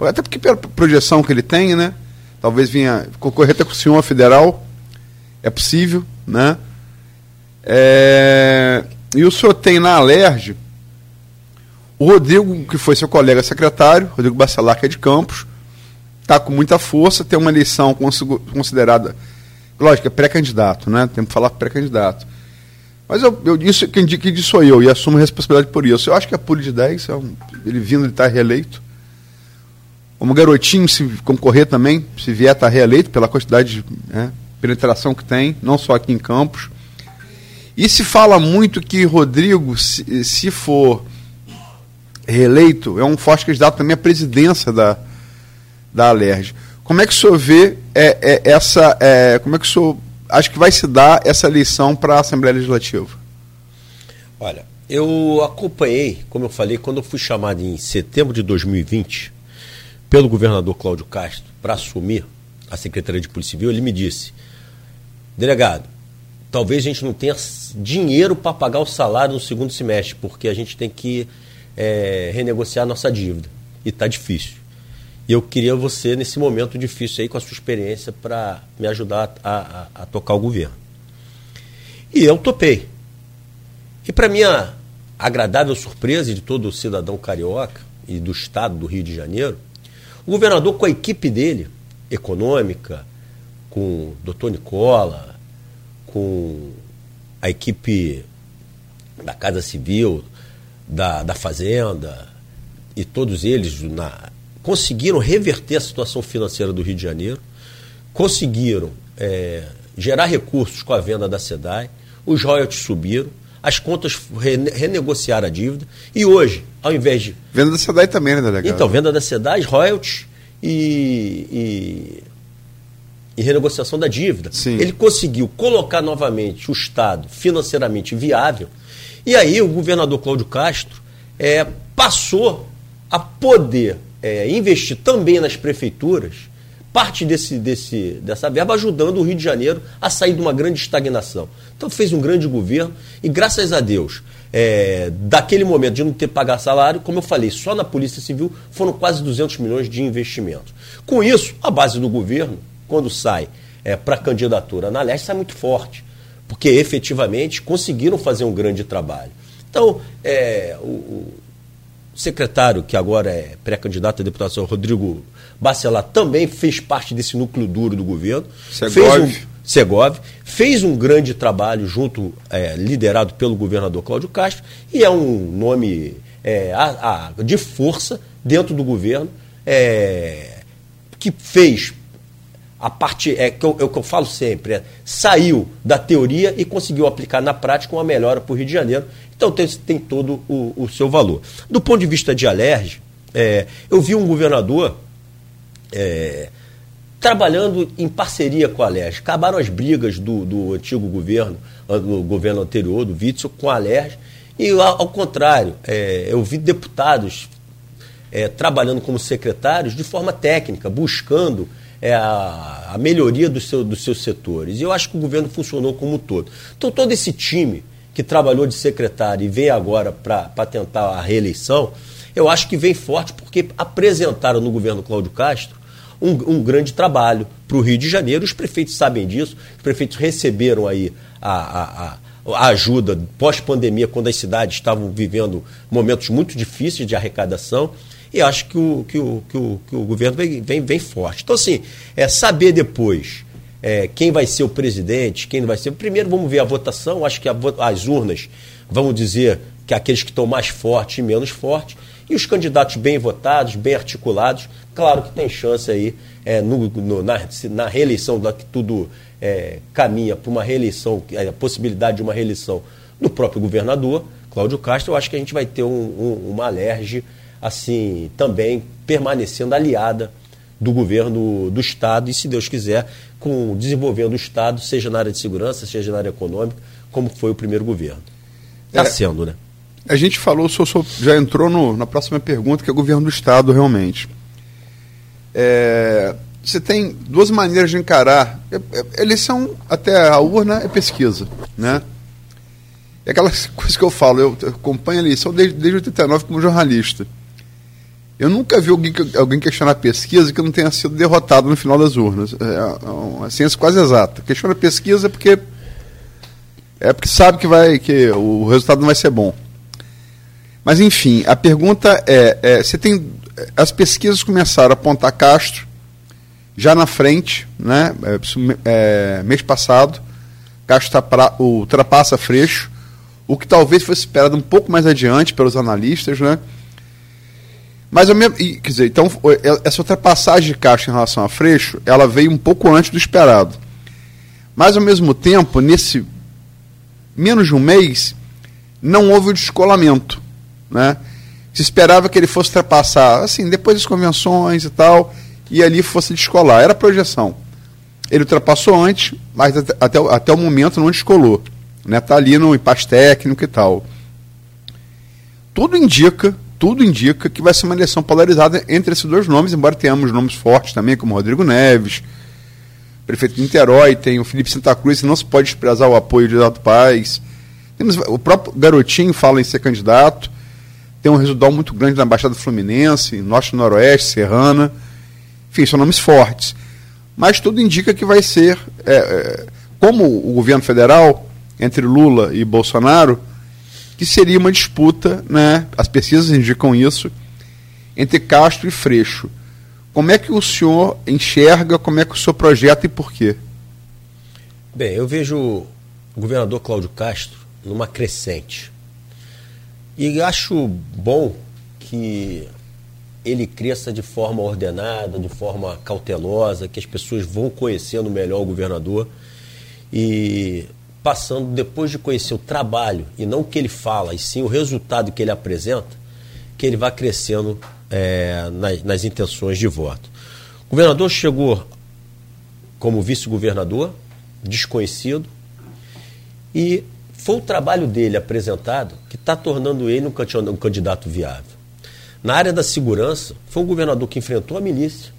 Até porque pela projeção que ele tem, né? Talvez vinha concorrer até com o senhor federal. É possível, né? É, e o senhor tem na Alerj o Rodrigo, que foi seu colega secretário, Rodrigo Bacelar, que é de Campos, está com muita força, tem uma eleição considerada, lógico, é pré-candidato, né? Temos que falar pré-candidato. Mas eu, eu disse, quem, quem disse sou eu, e assumo a responsabilidade por isso. Eu acho que a Pule de 10, é um, ele vindo de estar reeleito. Como garotinho, se concorrer também, se vier estar reeleito, pela quantidade de né, penetração que tem, não só aqui em Campos. E se fala muito que Rodrigo, se, se for reeleito, é um forte candidato também à presidência da, da Alerj. Como é que o senhor vê é, é, essa. É, como é que o senhor acha que vai se dar essa eleição para a Assembleia Legislativa? Olha, eu acompanhei, como eu falei, quando eu fui chamado em setembro de 2020 pelo governador Cláudio Castro para assumir a Secretaria de Polícia Civil, ele me disse: delegado, talvez a gente não tenha dinheiro para pagar o salário no segundo semestre, porque a gente tem que é, renegociar nossa dívida. E está difícil. E eu queria você, nesse momento difícil aí, com a sua experiência, para me ajudar a, a, a, tocar o governo. E eu topei. E para minha agradável surpresa de todo cidadão carioca e do estado do Rio de Janeiro, o governador, com a equipe dele, econômica, com o doutor Nicola, com a equipe da Casa Civil, da, da Fazenda, e todos eles na, conseguiram reverter a situação financeira do Rio de Janeiro, conseguiram é, gerar recursos com a venda da SEDAI, os royalties subiram, as contas renegociaram a dívida, e hoje, ao invés de. Venda da SEDAI também, né, delegado? Então, venda da SEDAI, royalties e, e, e renegociação da dívida. Sim. Ele conseguiu colocar novamente o Estado financeiramente viável, e aí o governador Cláudio Castro é, passou a poder é, investir também nas prefeituras parte desse, desse, dessa verba ajudando o Rio de Janeiro a sair de uma grande estagnação. Então fez um grande governo e graças a Deus, é, daquele momento de não ter pagar salário, como eu falei, só na Polícia Civil foram quase 200 milhões de investimentos. Com isso, a base do governo, quando sai é, para candidatura na leste, sai muito forte, porque efetivamente conseguiram fazer um grande trabalho. Então, é, o, secretário, que agora é pré-candidato a deputação, Rodrigo Bacelar, também fez parte desse núcleo duro do governo. Segov. Fez um, Segov, fez um grande trabalho junto, é, liderado pelo governador Cláudio Castro, e é um nome é, a, a, de força dentro do governo, é, que fez a parte, é, que eu, é que eu falo sempre, é, saiu da teoria e conseguiu aplicar na prática uma melhora para o Rio de Janeiro. Então tem, tem todo o, o, seu valor. Do ponto de vista de Alerj, é, eu vi um governador é, trabalhando em parceria com a Alerj. Acabaram as brigas do, do antigo governo, do governo anterior, do Witzel, com a Alerj. E ao, ao contrário, é, eu vi deputados é, trabalhando como secretários de forma técnica, buscando é, a, a, melhoria do seu, dos seus setores. E eu acho que o governo funcionou como um todo. Então, todo esse time que trabalhou de secretário e veio agora para tentar a reeleição, eu acho que vem forte porque apresentaram no governo Cláudio Castro um, um grande trabalho para o Rio de Janeiro. Os prefeitos sabem disso, os prefeitos receberam aí a, a, a ajuda pós-pandemia, quando as cidades estavam vivendo momentos muito difíceis de arrecadação. E acho que o, que o, que o, que o governo vem, vem, vem forte. Então, assim, é saber depois é, quem vai ser o presidente, quem não vai ser. Primeiro vamos ver a votação, acho que a, as urnas vão dizer que aqueles que estão mais fortes e menos fortes, e os candidatos bem votados, bem articulados, claro que tem chance aí é, no, no, na, na, reeleição, que tudo é, caminha para uma reeleição, é, a possibilidade de uma reeleição do próprio governador, Cláudio Castro, eu acho que a gente vai ter um, um, uma alerge assim, também permanecendo aliada do governo do Estado e, se Deus quiser, com desenvolvendo o Estado, seja na área de segurança, seja na área econômica, como foi o primeiro governo. Está é, sendo, né? A gente falou, o senhor já entrou no, na próxima pergunta, que é o governo do Estado, realmente. É, você tem duas maneiras de encarar. É, é, eleição até a urna é pesquisa, né? É aquela coisa que eu falo, eu acompanho a eleição desde, desde 89 como jornalista. Eu nunca vi alguém, alguém questionar a pesquisa que não tenha sido derrotado no final das urnas. É, é uma ciência quase exata. Questiona a pesquisa porque é porque sabe que vai que o resultado não vai ser bom. Mas enfim, a pergunta é, é você tem as pesquisas começaram a apontar Castro já na frente, né? É, é mês passado, Castro tá ultrapassa Freixo, o que talvez fosse esperado um pouco mais adiante pelos analistas, né? Mas, minha, quer dizer, então, essa ultrapassagem de caixa em relação a Freixo, ela veio um pouco antes do esperado. Mas, ao mesmo tempo, nesse menos de um mês, não houve o descolamento. Né? Se esperava que ele fosse ultrapassar, assim, depois das convenções e tal, e ali fosse descolar. Era projeção. Ele ultrapassou antes, mas até, até, o momento não descolou. Está né? Tá ali no impasse técnico e tal. Tudo indica, tudo indica que vai ser uma eleição polarizada entre esses dois nomes, embora tenhamos nomes fortes também, como Rodrigo Neves, prefeito de Niterói, tem o Felipe Santa Cruz, não se pode desprezar o apoio de Eduardo Paz. Temos, o próprio Garotinho fala em ser candidato, tem um resultado muito grande na Baixada Fluminense, Norte Noroeste, Serrana. Enfim, são nomes fortes. Mas tudo indica que vai ser, é, é, como o governo federal, entre Lula e Bolsonaro, que seria uma disputa, né, as pesquisas indicam isso, entre Castro e Freixo. Como é que o senhor enxerga, como é que o senhor projeta e por quê? Bem, eu vejo o governador Cláudio Castro numa crescente. E acho bom que ele cresça de forma ordenada, de forma cautelosa, que as pessoas vão conhecendo melhor o governador e passando, depois de conhecer o trabalho, e não o que ele fala, e sim o resultado que ele apresenta, que ele vai crescendo é, nas, nas intenções de voto. O governador chegou como vice-governador, desconhecido, e foi o trabalho dele apresentado que está tornando ele um candidato viável. Na área da segurança, foi um governador que enfrentou a milícia,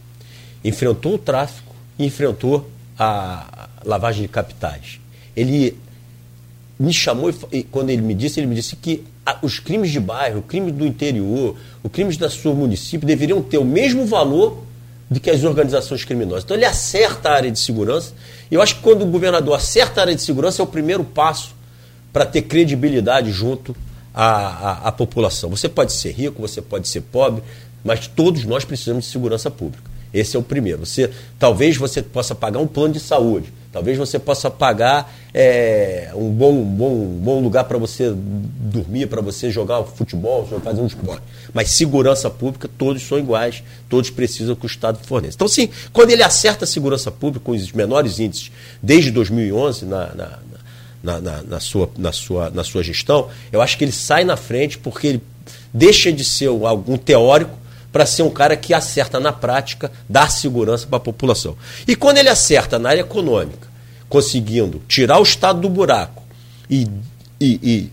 enfrentou o tráfico e enfrentou a lavagem de capitais. Ele me chamou e quando ele me disse, ele me disse que os crimes de bairro, crimes do interior, os crimes da sua município deveriam ter o mesmo valor do que as organizações criminosas. Então ele acerta a área de segurança. E eu acho que quando o governador acerta a área de segurança é o primeiro passo para ter credibilidade junto à, à, à, população. Você pode ser rico, você pode ser pobre, mas todos nós precisamos de segurança pública. Esse é o primeiro. Você, talvez você possa pagar um plano de saúde, talvez você possa pagar é, um, bom, bom, bom lugar para você dormir, para você jogar futebol, fazer um esporte. Mas segurança pública, todos são iguais, todos precisam que o Estado forneça. Então, sim, quando ele acerta a segurança pública com os menores índices desde 2011 na, na na, na, na, sua, na, sua, na sua gestão, eu acho que ele sai na frente porque ele deixa de ser algum teórico para ser um cara que acerta na prática, dá segurança para a população. E quando ele acerta na área econômica, conseguindo tirar o Estado do buraco e, e, e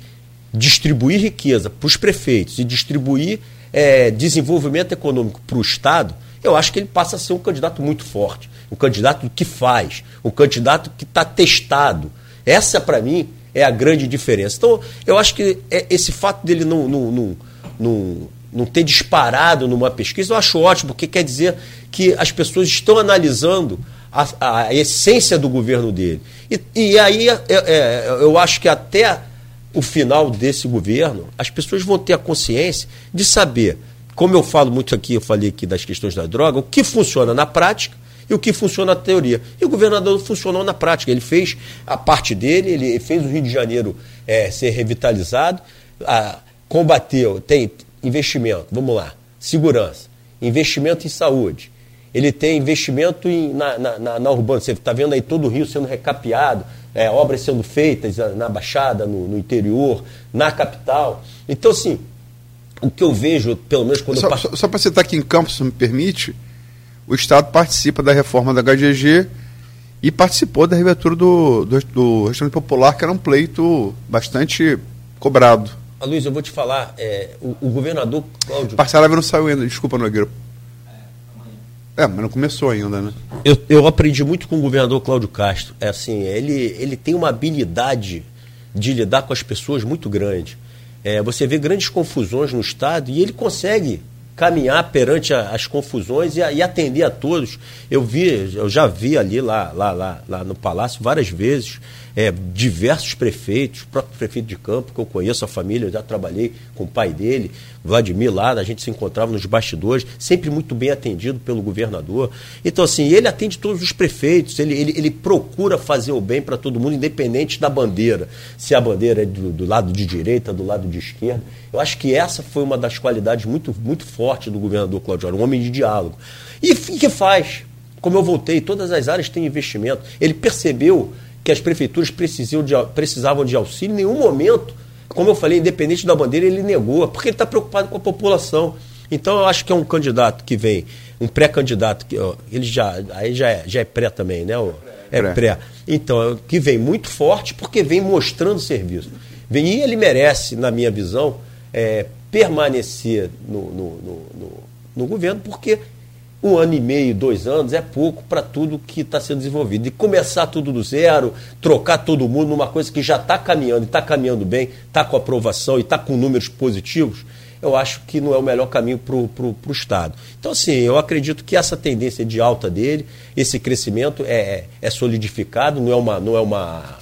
distribuir riqueza para os prefeitos e distribuir é, desenvolvimento econômico para o Estado, eu acho que ele passa a ser um candidato muito forte, um candidato que faz, um candidato que está testado, essa, para mim, é a grande diferença. Então, eu acho que é esse fato dele não, não, não, não, não ter disparado numa pesquisa, eu acho ótimo, porque quer dizer que as pessoas estão analisando a, a essência do governo dele. E, e aí é, é, eu acho que até o final desse governo, as pessoas vão ter a consciência de saber, como eu falo muito aqui, eu falei aqui das questões da droga, o que funciona na prática e o que funciona na teoria. E o governador funcionou na prática. Ele fez a parte dele, ele fez o Rio de Janeiro é, ser revitalizado, a, combateu, tem investimento, vamos lá, segurança, investimento em saúde. Ele tem investimento em, na, na, na, na urbana. Você está vendo aí todo o Rio sendo recapeado, é, obras sendo feitas na Baixada, no, no interior, na capital. Então, assim, o que eu vejo, pelo menos quando só, eu Só, só para você estar aqui em Campos, se me permite, o Estado participa da reforma da HGG e participou da reabertura do, do, do restaurante popular, que era um pleito bastante cobrado. Luiz, eu vou te falar, é, o, o, governador Cláudio. Parcelava não saiu ainda, desculpa, Nogueira. É, mas não começou ainda, né? Eu, eu aprendi muito com o governador Cláudio Castro. É assim, ele, ele tem uma habilidade de lidar com as pessoas muito grande. É, você vê grandes confusões no Estado e ele consegue caminhar perante a, as confusões e, a, e, atender a todos. Eu vi, eu já vi ali lá, lá, lá, lá no Palácio várias vezes é, diversos prefeitos, o próprio prefeito de campo, que eu conheço a família, já trabalhei com o pai dele, Vladimir lá, a gente se encontrava nos bastidores, sempre muito bem atendido pelo governador. Então, assim, ele atende todos os prefeitos, ele, ele, ele procura fazer o bem para todo mundo, independente da bandeira, se a bandeira é do, do, lado de direita, do lado de esquerda. Eu acho que essa foi uma das qualidades muito, muito fortes do governador Cláudio um homem de diálogo. E que faz? Como eu voltei, todas as áreas têm investimento. Ele percebeu que as prefeituras de, precisavam de auxílio, em nenhum momento, como eu falei, independente da bandeira, ele negou, porque ele está preocupado com a população. Então, eu acho que é um candidato que vem um pré-candidato, que ó, ele já, aí já é, já é pré também, né? É pré. pré. Então, que vem muito forte porque vem mostrando serviço. Vem, e ele merece, na minha visão, é, permanecer no, no, no, no, governo, porque um ano e meio, dois anos é pouco para tudo que está sendo desenvolvido. E começar tudo do zero, trocar todo mundo numa coisa que já está caminhando, está caminhando bem, está com aprovação e está com números positivos, eu acho que não é o melhor caminho para o Estado. Então, assim, eu acredito que essa tendência de alta dele, esse crescimento é, é solidificado, não é uma. Não é uma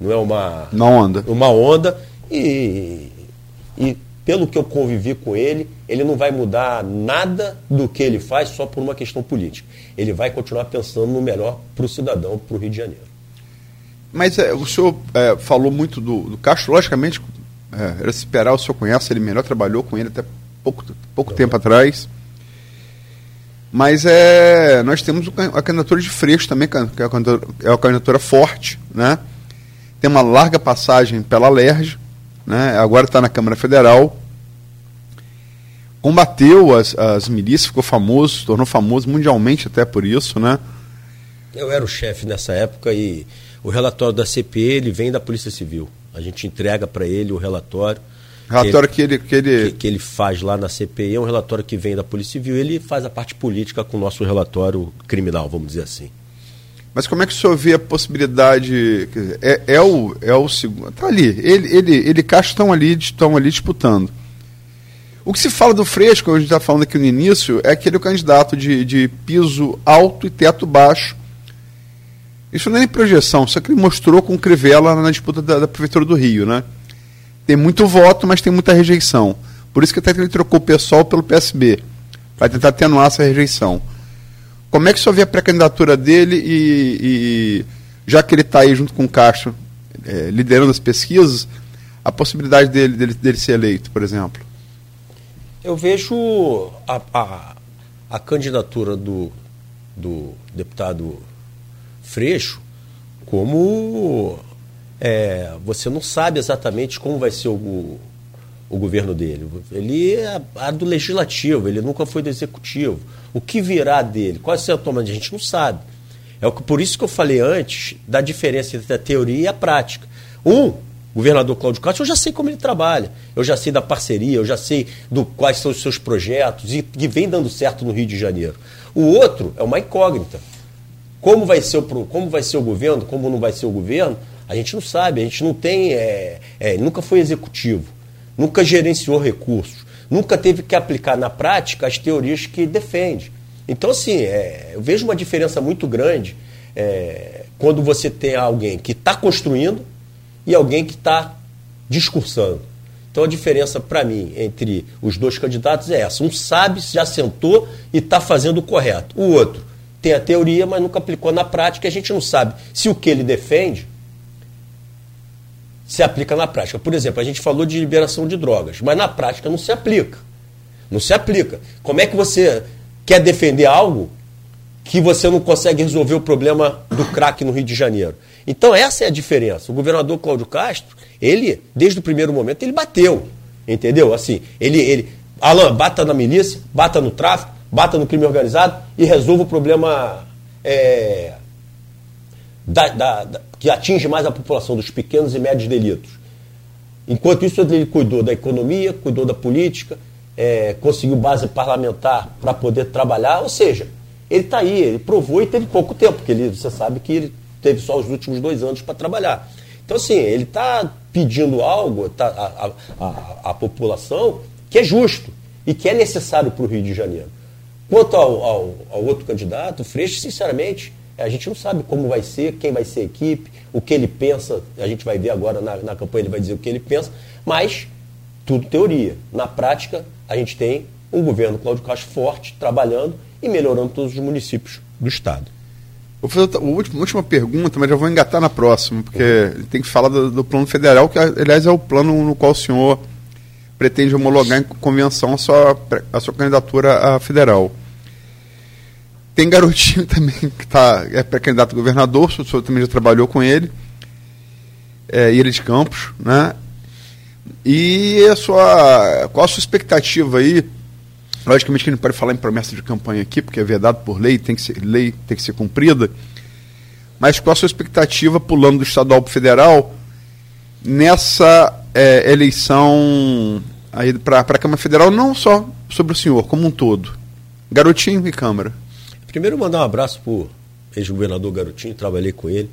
não é uma, uma onda. Uma onda. E, e pelo que eu convivi com ele, ele não vai mudar nada do que ele faz só por uma questão política. Ele vai continuar pensando no melhor para o cidadão, para o Rio de Janeiro. Mas é, o senhor é, falou muito do, do Castro, logicamente, é, era se esperar, o senhor conhece ele melhor, trabalhou com ele até pouco, pouco tempo atrás. Mas é, nós temos a candidatura de Freixo também, que é uma candidatura, é uma candidatura forte, né? Tem uma larga passagem pela LERJ, né? agora está na Câmara Federal. Combateu as, as milícias, ficou famoso, tornou famoso mundialmente até por isso, né? Eu era o chefe nessa época e o relatório da CPI ele vem da Polícia Civil. A gente entrega para ele o relatório. Relatório que ele, que ele... Que, ele... Que, ele faz lá na CPI é um relatório que vem da Polícia Civil. Ele faz a parte política com o nosso relatório criminal, vamos dizer assim. Mas como é que o senhor vê a possibilidade? É, é o é o segundo. Está ali. Ele, ele, ele e Castro estão ali, estão ali disputando. O que se fala do Fresco, a gente está falando aqui no início, é que ele é candidato de, de piso alto e teto baixo isso não é nem projeção, é que ele mostrou com Crivella na disputa da, da Prefeitura do Rio, né? Tem muito voto, mas tem muita rejeição. Por isso que até que ele trocou o PSOL pelo PSB, para tentar atenuar essa rejeição. Como é que o senhor vê a pré-candidatura dele e, e, já que ele está aí junto com o Castro, é, liderando as pesquisas, a possibilidade dele, dele, dele ser eleito, por exemplo? Eu vejo a, a, a candidatura do, do deputado Freixo como é, você não sabe exatamente como vai ser o, o governo dele. Ele é do legislativo, ele nunca foi do executivo. O que virá dele? Qual é a toma? A gente não sabe. É por isso que eu falei antes da diferença entre a teoria e a prática. Um, governador Cláudio Castro, eu já sei como ele trabalha, eu já sei da parceria, eu já sei do quais são os seus projetos e que vem dando certo no Rio de Janeiro. O outro é uma incógnita. Como vai ser o, como vai ser o governo, como não vai ser o governo, a gente não sabe, a gente não tem. É, é, nunca foi executivo, nunca gerenciou recursos, nunca teve que aplicar na prática as teorias que defende. Então, assim, é, eu vejo uma diferença muito grande é, quando você tem alguém que está construindo e alguém que está discursando. Então, a diferença para mim entre os dois candidatos é essa: um sabe, já sentou e está fazendo o correto, o outro tem a teoria, mas nunca aplicou na prática. A gente não sabe se o que ele defende se aplica na prática. Por exemplo, a gente falou de liberação de drogas, mas na prática não se aplica. Não se aplica. Como é que você quer defender algo que você não consegue resolver o problema do crack no Rio de Janeiro? Então essa é a diferença. O governador Cláudio Castro, ele, desde o primeiro momento, ele bateu. Entendeu? Assim, ele, ele Alan, bata na milícia, bata no tráfico, bata no crime organizado e resolva o problema é, da, da, da, que atinge mais a população dos pequenos e médios delitos. Enquanto isso, ele cuidou da economia, cuidou da política, é, conseguiu base parlamentar para poder trabalhar, ou seja, ele está aí, ele provou e teve pouco tempo, porque ele, você sabe que ele teve só os últimos dois anos para trabalhar. Então, assim, ele está pedindo algo tá, a, a, a, população que é justo e que é necessário para o Rio de Janeiro. Quanto ao, ao, ao outro candidato, Freixo, sinceramente, a gente não sabe como vai ser, quem vai ser a equipe, o que ele pensa. A gente vai ver agora na, na campanha, ele vai dizer o que ele pensa, mas tudo teoria. Na prática, a gente tem um governo Cláudio Castro forte, trabalhando e melhorando todos os municípios do Estado. Vou fazer a última, última pergunta, mas já vou engatar na próxima, porque uhum. tem que falar do, do, plano federal, que aliás é o plano no qual o senhor pretende homologar em convenção a sua, a sua candidatura a federal. Tem garotinho também que tá, é pré-candidato a governador, o senhor também já trabalhou com ele, é, Ilha de Campos, né? E a sua, qual a sua expectativa aí Logicamente que a gente pode falar em promessa de campanha aqui, porque é vedado por lei, tem que ser, lei tem que ser cumprida. Mas qual a sua expectativa, pulando do estadual para o federal, nessa é, eleição para a Câmara Federal, não só sobre o senhor, como um todo? Garotinho e Câmara. Primeiro, mandar um abraço para o ex-governador Garotinho, trabalhei com ele.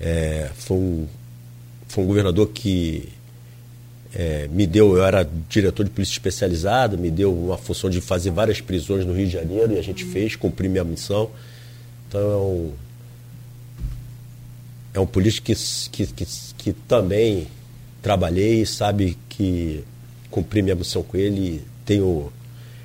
É, foi, um, foi um governador que é, me deu, eu era diretor de polícia especializada, me deu uma função de fazer várias prisões no Rio de Janeiro e a gente fez, cumpri minha missão. Então é um, é um político que, que, que, que também trabalhei e sabe que cumpri minha missão com ele, tenho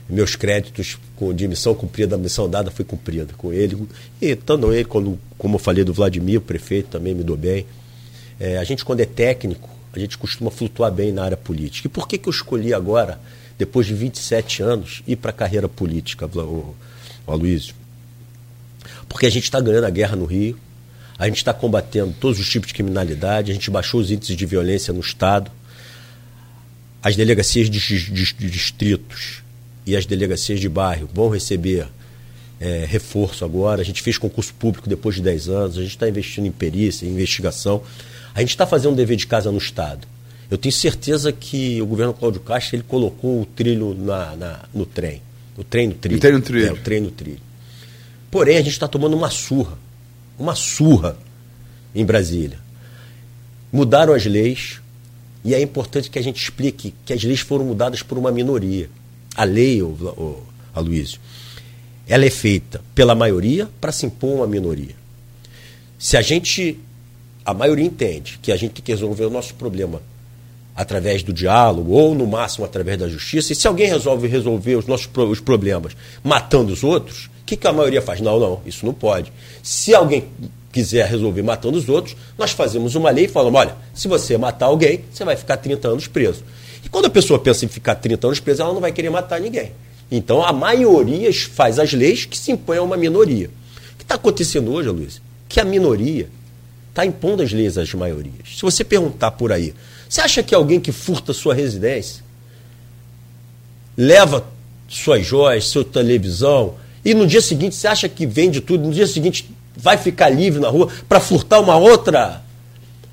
meus créditos de missão cumprida, a missão dada foi cumprida com ele. E tanto ele, quando, como eu falei do Vladimir, o prefeito também me deu bem. É, a gente, quando é técnico, a gente costuma flutuar bem na área política. E por que, que eu escolhi agora, depois de 27 anos, ir para a carreira política, o Aloysio? Porque a gente está ganhando a guerra no Rio, a gente está combatendo todos os tipos de criminalidade, a gente baixou os índices de violência no Estado, as delegacias de, de, de distritos e as delegacias de bairro vão receber é, reforço agora. A gente fez concurso público depois de 10 anos, a gente está investindo em perícia, em investigação. A gente está fazendo um dever de casa no Estado. Eu tenho certeza que o governo Cláudio Castro ele colocou o trilho na, na no trem. O trem no trilho. O trem no trilho. É, o trem no trilho. Porém, a gente está tomando uma surra. Uma surra em Brasília. Mudaram as leis e é importante que a gente explique que as leis foram mudadas por uma minoria. A lei, o, o Aloysio, ela é feita pela maioria para se impor uma minoria. Se a gente a maioria entende que a gente tem que resolver o nosso problema através do diálogo ou no máximo através da justiça. E se alguém resolve resolver os nossos os problemas matando os outros, o que, que a maioria faz? Não, não, isso não pode. Se alguém quiser resolver matando os outros, nós fazemos uma lei e falamos: olha, se você matar alguém, você vai ficar 30 anos preso. E quando a pessoa pensa em ficar 30 anos preso, ela não vai querer matar ninguém. Então a maioria faz as leis que se impõem a uma minoria. O que está acontecendo hoje, Luiz? Que a minoria está impondo as leis às maiorias. Se você perguntar por aí, você acha que alguém que furta sua residência, leva suas joias, sua televisão, e no dia seguinte você acha que vende tudo, no dia seguinte vai ficar livre na rua para furtar uma outra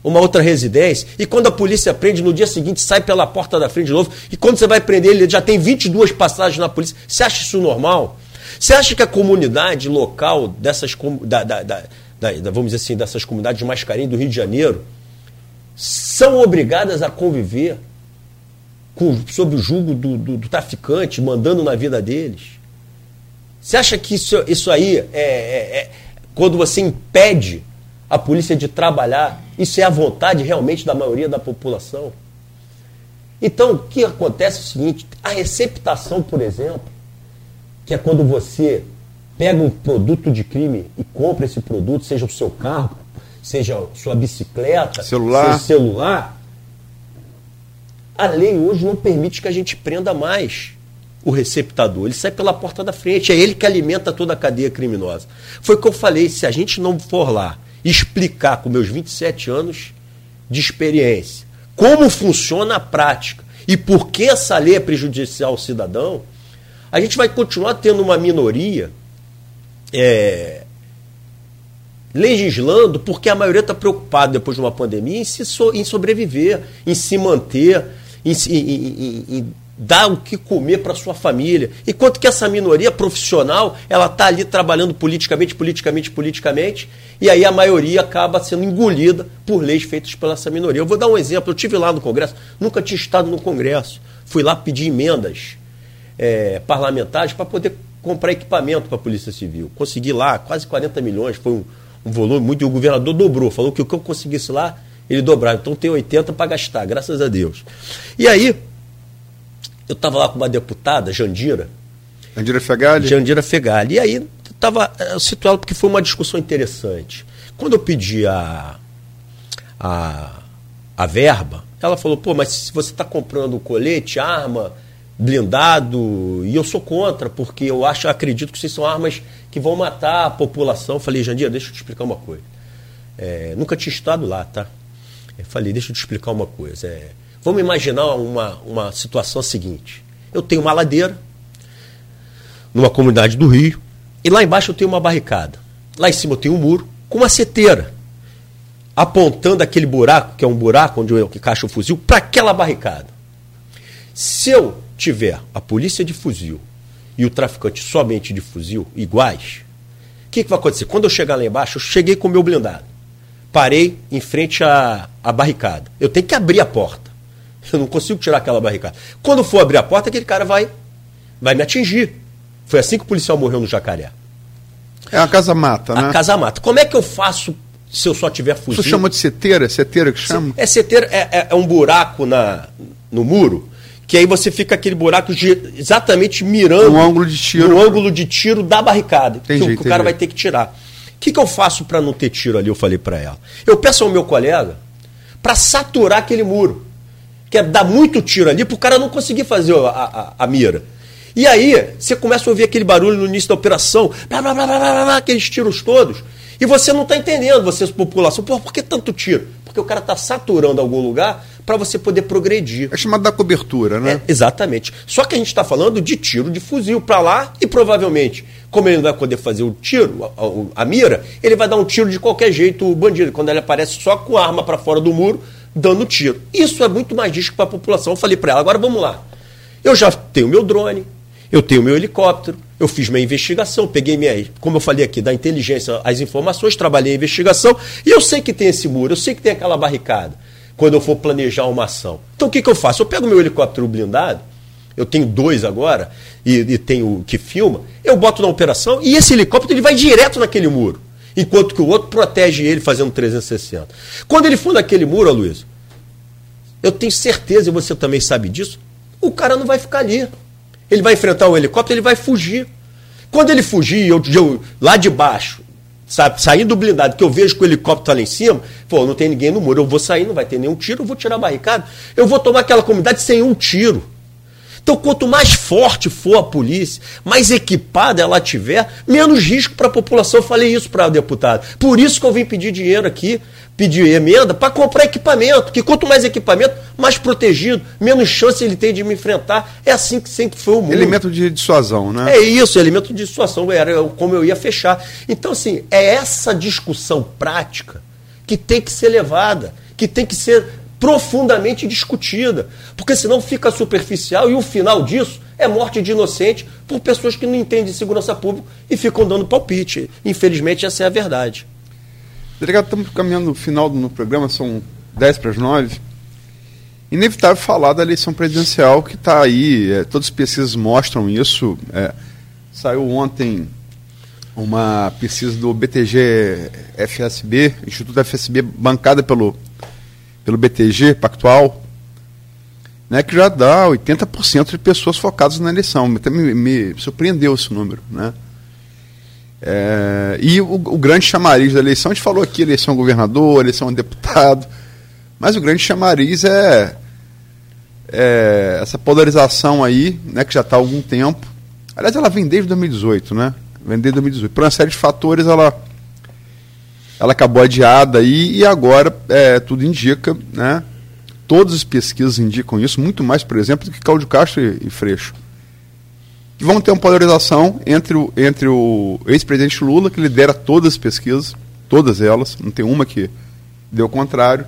uma outra residência, e quando a polícia prende, no dia seguinte sai pela porta da frente de novo, e quando você vai prender ele, já tem 22 passagens na polícia. Você acha isso normal? Você acha que a comunidade local dessas da, da, da, vamos dizer assim, dessas comunidades de Mascarim do Rio de Janeiro, são obrigadas a conviver com, sob o jugo do, do, do, traficante, mandando na vida deles? Você acha que isso, isso aí é, é, é quando você impede a polícia de trabalhar, isso é a vontade realmente da maioria da população? Então, o que acontece é o seguinte: a receptação, por exemplo, que é quando você pega um produto de crime e compra esse produto, seja o seu carro, seja sua bicicleta, celular. seu celular, a lei hoje não permite que a gente prenda mais o receptador. Ele sai pela porta da frente, é ele que alimenta toda a cadeia criminosa. Foi o que eu falei, se a gente não for lá explicar com meus 27 anos de experiência como funciona a prática e por que essa lei é prejudicial ao cidadão, a gente vai continuar tendo uma minoria é, legislando porque a maioria está preocupada depois de uma pandemia em, se so, em sobreviver, em se manter, em, em, em dar o que comer para sua família. Enquanto que essa minoria profissional, ela está ali trabalhando politicamente, politicamente, politicamente, e aí a maioria acaba sendo engolida por leis feitas pela essa minoria. Eu vou dar um exemplo, eu tive lá no Congresso, nunca tinha estado no Congresso, fui lá pedir emendas é, parlamentares para poder comprar equipamento para a Polícia Civil. Consegui lá quase 40 milhões, foi um, um volume muito, e o governador dobrou, falou que o que eu conseguisse lá, ele dobrava. Então tem 80 para gastar, graças a Deus. E aí, eu estava lá com uma deputada, Jandira. Jandira Fegali? Jandira Fegali. E aí estava eu cito ela porque foi uma discussão interessante. Quando eu pedi a, a, a verba, ela falou, pô, mas se você está comprando colete, arma, blindado, e eu sou contra, porque eu acho, acredito que são armas que vão matar a população. Eu falei, Jandir, deixa eu te explicar uma coisa. É, nunca tinha estado lá, tá? Eu falei, deixa eu te explicar uma coisa. É, vamos imaginar uma, uma situação seguinte. Eu tenho uma ladeira, numa comunidade do Rio, e lá embaixo eu tenho uma barricada. Lá em cima eu tenho um muro com uma seteira, apontando aquele buraco, que é um buraco onde eu encaixo o fuzil, para aquela barricada. Se eu tiver a polícia de fuzil e o traficante somente de fuzil iguais, o que, que vai acontecer? Quando eu chegar lá embaixo, eu cheguei com o meu blindado. Parei em frente à, à barricada. Eu tenho que abrir a porta. Eu não consigo tirar aquela barricada. Quando for abrir a porta, aquele cara vai, vai me atingir. Foi assim que o policial morreu no Jacaré. É a casa-mata, né? A casa-mata. Como é que eu faço se eu só tiver fuzil? Você chama de seteira? Seteira que chama? É seteira, é, é, é um buraco na, no muro que aí você fica aquele buraco exatamente mirando no ângulo de tiro, no ângulo de tiro da barricada, entendi, que, o, que o cara vai ter que tirar. O que, que eu faço para não ter tiro ali? Eu falei para ela. Eu peço ao meu colega para saturar aquele muro, que é dar muito tiro ali para o cara não conseguir fazer a, a, a, mira. E aí você começa a ouvir aquele barulho no início da operação, blá, blá, blá, blá, blá, blá aqueles tiros todos, e você não está entendendo, você, população, Pô, por que tanto tiro? Porque o cara está saturando algum lugar para você poder progredir. É chamado da cobertura, né? É, exatamente. Só que a gente está falando de tiro de fuzil para lá e provavelmente, como ele não vai poder fazer o tiro, a, a, mira, ele vai dar um tiro de qualquer jeito, o bandido, quando ele aparece só com a arma para fora do muro, dando tiro. Isso é muito mais risco para a população. Eu falei para ela, agora vamos lá. Eu já tenho meu drone, eu tenho meu helicóptero, eu fiz minha investigação, peguei minha, como eu falei aqui, da inteligência, as informações, trabalhei a investigação, e eu sei que tem esse muro, eu sei que tem aquela barricada quando eu for planejar uma ação. Então o que, que eu faço? Eu pego meu helicóptero blindado, eu tenho dois agora, e, e tenho que filma, eu boto na operação e esse helicóptero ele vai direto naquele muro, enquanto que o outro protege ele fazendo 360. Quando ele for naquele muro, Luiz, eu tenho certeza, e você também sabe disso, o cara não vai ficar ali. Ele vai enfrentar o helicóptero, ele vai fugir. Quando ele fugir, eu, eu lá de baixo, sabe, saindo do blindado, que eu vejo que o helicóptero está lá em cima, pô, não tem ninguém no muro, eu vou sair, não vai ter nenhum tiro, eu vou tirar a barricada, eu vou tomar aquela comunidade sem um tiro. Então, quanto mais forte for a polícia, mais equipada ela tiver, menos risco para a população. Eu falei isso para o deputado. Por isso que eu vim pedir dinheiro aqui, pedir emenda para comprar equipamento. Que quanto mais equipamento, mais protegido, menos chance ele tem de me enfrentar. É assim que sempre foi o mundo. Elemento de dissuasão, né? É isso, elemento de dissuasão. Era como eu ia fechar. Então, assim, é essa discussão prática que tem que ser levada, que tem que ser profundamente discutida, porque senão fica superficial e o final disso é morte de inocente por pessoas que não entendem de segurança pública e ficam dando palpite. Infelizmente, essa é a verdade. Delegado, estamos caminhando no final do programa, são 10 para as 9. Inevitável falar da eleição presidencial que está aí, é, todas as pesquisas mostram isso. É, saiu ontem uma pesquisa do BTG FSB, Instituto FSB, bancada pelo pelo BTG Pactual, né, que já dá 80% de pessoas focadas na eleição. Me, me, me surpreendeu esse número. Né? É, e o, o, grande chamariz da eleição, a gente falou aqui, eleição governador, eleição deputado, mas o grande chamariz é, é essa polarização aí, né, que já está há algum tempo. Aliás, ela vem desde 2018, né? Vem desde 2018. Por uma série de fatores, ela ela acabou adiada aí, e agora é, tudo indica, né? Todas as pesquisas indicam isso, muito mais, por exemplo, do que Cláudio Castro e, e Freixo. Que vão ter uma polarização entre o, entre o ex-presidente Lula, que lidera todas as pesquisas, todas elas, não tem uma que deu o contrário,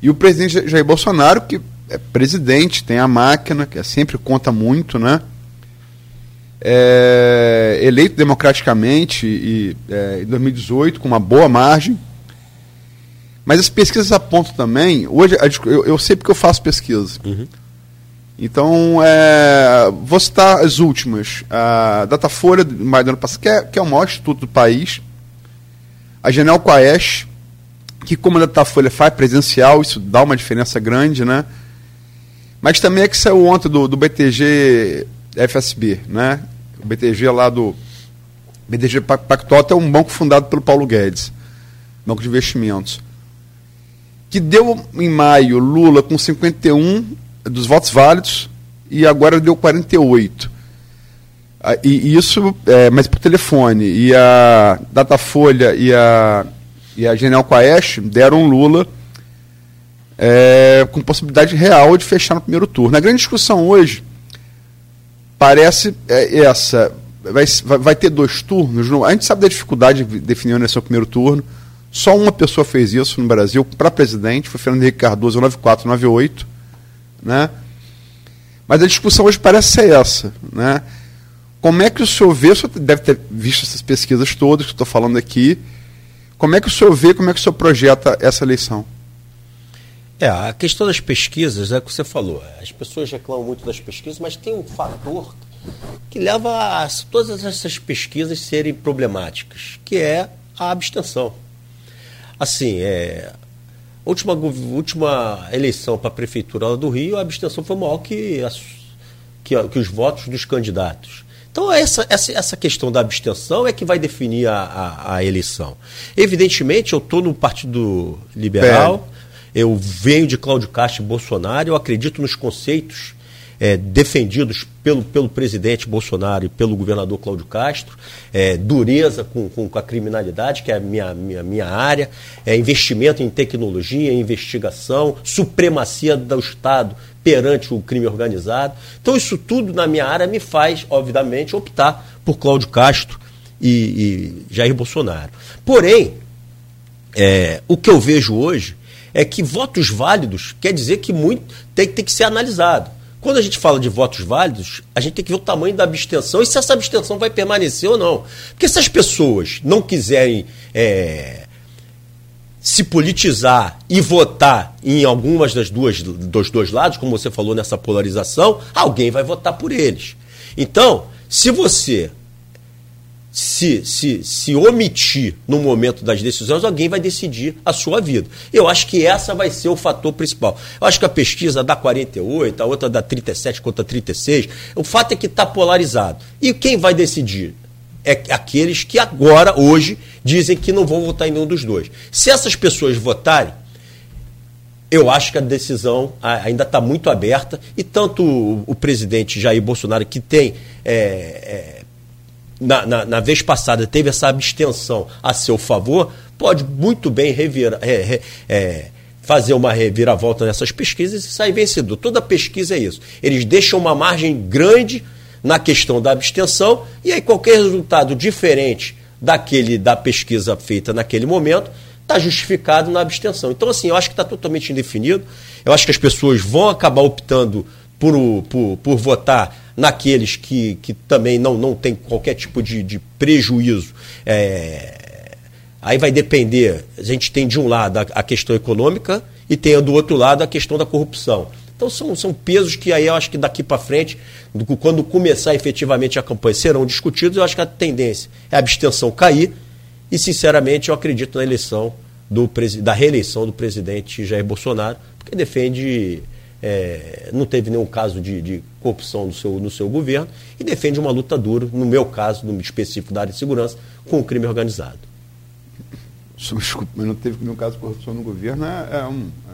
e o presidente Jair Bolsonaro, que é presidente, tem a máquina, que é, sempre conta muito, né? É, eleito democraticamente e, é, em 2018 com uma boa margem. Mas as pesquisas apontam também. Hoje eu, eu sei porque eu faço pesquisa. Uhum. Então, é, vou citar as últimas. A Datafolha, maio do ano passado, que é, que é o maior instituto do país. A Genel Quaest, que como a Datafolha faz presencial, isso dá uma diferença grande, né? Mas também é que saiu ontem do, do BTG FSB, né? O BTG lá do BTG Pactual é um banco fundado pelo Paulo Guedes, banco de investimentos, que deu em maio Lula com 51 dos votos válidos e agora deu 48. Ah, e isso, é, mas por telefone. E a Datafolha e a, e a Genial Quaest deram Lula é, com possibilidade real de fechar no primeiro turno. A grande discussão hoje parece é, essa. Vai, vai ter dois turnos. A gente sabe da dificuldade de definir onde é primeiro turno. Só uma pessoa fez isso no Brasil para presidente, foi Fernando Henrique Cardoso, 9498. Né? Mas a discussão hoje parece ser essa. Né? Como é que o senhor vê, o senhor deve ter visto essas pesquisas todas que estou falando aqui, como é que o senhor vê, como é que o senhor projeta essa eleição? É, a questão das pesquisas é o que você falou. As pessoas reclamam muito das pesquisas, mas tem um fator que leva a todas essas pesquisas serem problemáticas, que é a abstenção. Assim, é, última, última eleição para a Prefeitura do Rio, a abstenção foi maior que, as, que, que os votos dos candidatos. Então, essa, essa, essa questão da abstenção é que vai definir a, a, a eleição. Evidentemente, eu estou no Partido Liberal, eu venho de Cláudio Castro e Bolsonaro, eu acredito nos conceitos é, defendidos pelo, pelo presidente Bolsonaro e pelo governador Cláudio Castro, é, dureza com, com, com, a criminalidade, que é a minha, minha, minha área, é, investimento em tecnologia, investigação, supremacia do Estado perante o crime organizado. Então, isso tudo na minha área me faz, obviamente, optar por Cláudio Castro e, e Jair Bolsonaro. Porém, é, o que eu vejo hoje é que votos válidos quer dizer que muito tem, tem que ser analisado. Quando a gente fala de votos válidos, a gente tem que ver o tamanho da abstenção e se essa abstenção vai permanecer ou não. Porque se as pessoas não quiserem é, se politizar e votar em algumas das duas dos dois lados, como você falou nessa polarização, alguém vai votar por eles. Então, se você se, se, se omitir no momento das decisões, alguém vai decidir a sua vida. Eu acho que essa vai ser o fator principal. Eu acho que a pesquisa dá 48, a outra dá 37 contra 36. O fato é que está polarizado. E quem vai decidir? É aqueles que agora, hoje, dizem que não vão votar em nenhum dos dois. Se essas pessoas votarem, eu acho que a decisão ainda está muito aberta e tanto o, presidente Jair Bolsonaro, que tem é, é, na, na, na, vez passada teve essa abstenção a seu favor, pode muito bem revira, é, é, fazer uma reviravolta nessas pesquisas e sair vencedor. Toda pesquisa é isso. Eles deixam uma margem grande na questão da abstenção e aí qualquer resultado diferente daquele da pesquisa feita naquele momento está justificado na abstenção. Então, assim, eu acho que está totalmente indefinido. Eu acho que as pessoas vão acabar optando por, por, por votar naqueles que, que também não, não tem qualquer tipo de, de prejuízo. É, aí vai depender, a gente tem de um lado a, a, questão econômica e tem do outro lado a questão da corrupção. Então são, são pesos que aí eu acho que daqui para frente, quando começar efetivamente a campanha, serão discutidos. Eu acho que a tendência é a abstenção cair e, sinceramente, eu acredito na eleição do, da reeleição do presidente Jair Bolsonaro, porque defende é, não teve nenhum caso de, de, corrupção no seu, no seu governo e defende uma luta dura, no meu caso, no específico da área de segurança, com o crime organizado. Desculpa, mas não teve nenhum caso de corrupção no governo. É, é um, é...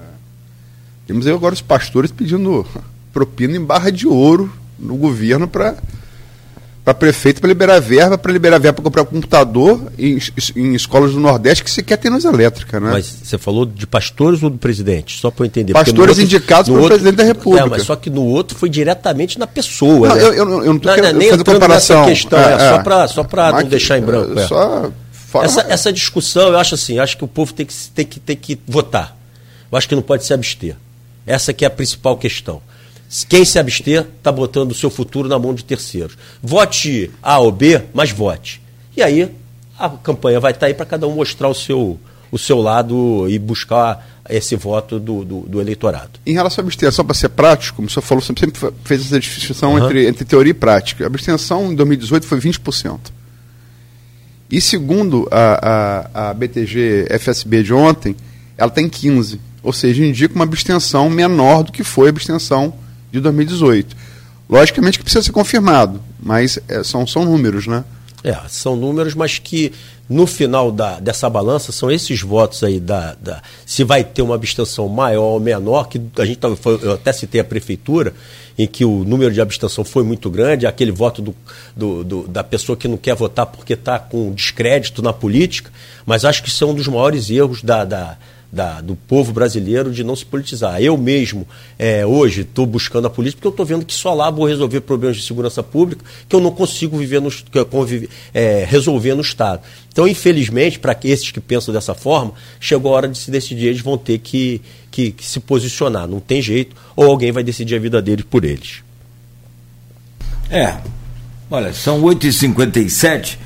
Temos agora os pastores pedindo propina em barra de ouro no governo para para prefeito para liberar verba, para liberar verba para comprar computador em, em, escolas do Nordeste que sequer tem luz elétrica, né? Mas você falou de pastores ou do presidente? Só para eu entender. Pastores outro, indicados pelo outro, presidente da República. É, mas só que no outro foi diretamente na pessoa. Não, né? eu, eu, eu não estou querendo nem fazer comparação. questão, é, é, só para só para não deixar em branco. É. Só essa, essa discussão, eu acho assim, acho que o povo tem que, tem que, tem que votar. Eu acho que não pode se abster. Essa que é a principal questão. Quem se abster está botando o seu futuro na mão de terceiros. Vote A ou B, mas vote. E aí a campanha vai estar tá aí para cada um mostrar o seu, o seu lado e buscar esse voto do, do, do eleitorado. Em relação à abstenção, para ser prático, como o senhor falou, você sempre fez essa distinção uhum. entre, entre teoria e prática. A abstenção em 2018 foi 20%. E segundo a, a, a BTG FSB de ontem, ela tem tá 15%. Ou seja, indica uma abstenção menor do que foi a abstenção de 2018. Logicamente que precisa ser confirmado, mas é, são, são números, né? É, são números, mas que no final da, dessa balança são esses votos aí da, da, se vai ter uma abstenção maior ou menor, que a gente tá, foi, eu até citei a prefeitura, em que o número de abstenção foi muito grande, aquele voto do, do, do da pessoa que não quer votar porque está com descrédito na política, mas acho que são um dos maiores erros da, da da, do povo brasileiro de não se politizar. Eu mesmo, é, hoje, estou buscando a política porque eu estou vendo que só lá vou resolver problemas de segurança pública que eu não consigo viver no, é, resolver no Estado. Então, infelizmente, para esses que pensam dessa forma, chegou a hora de se decidir, eles vão ter que, que, que se posicionar. Não tem jeito, ou alguém vai decidir a vida deles por eles. É, olha, são 8h57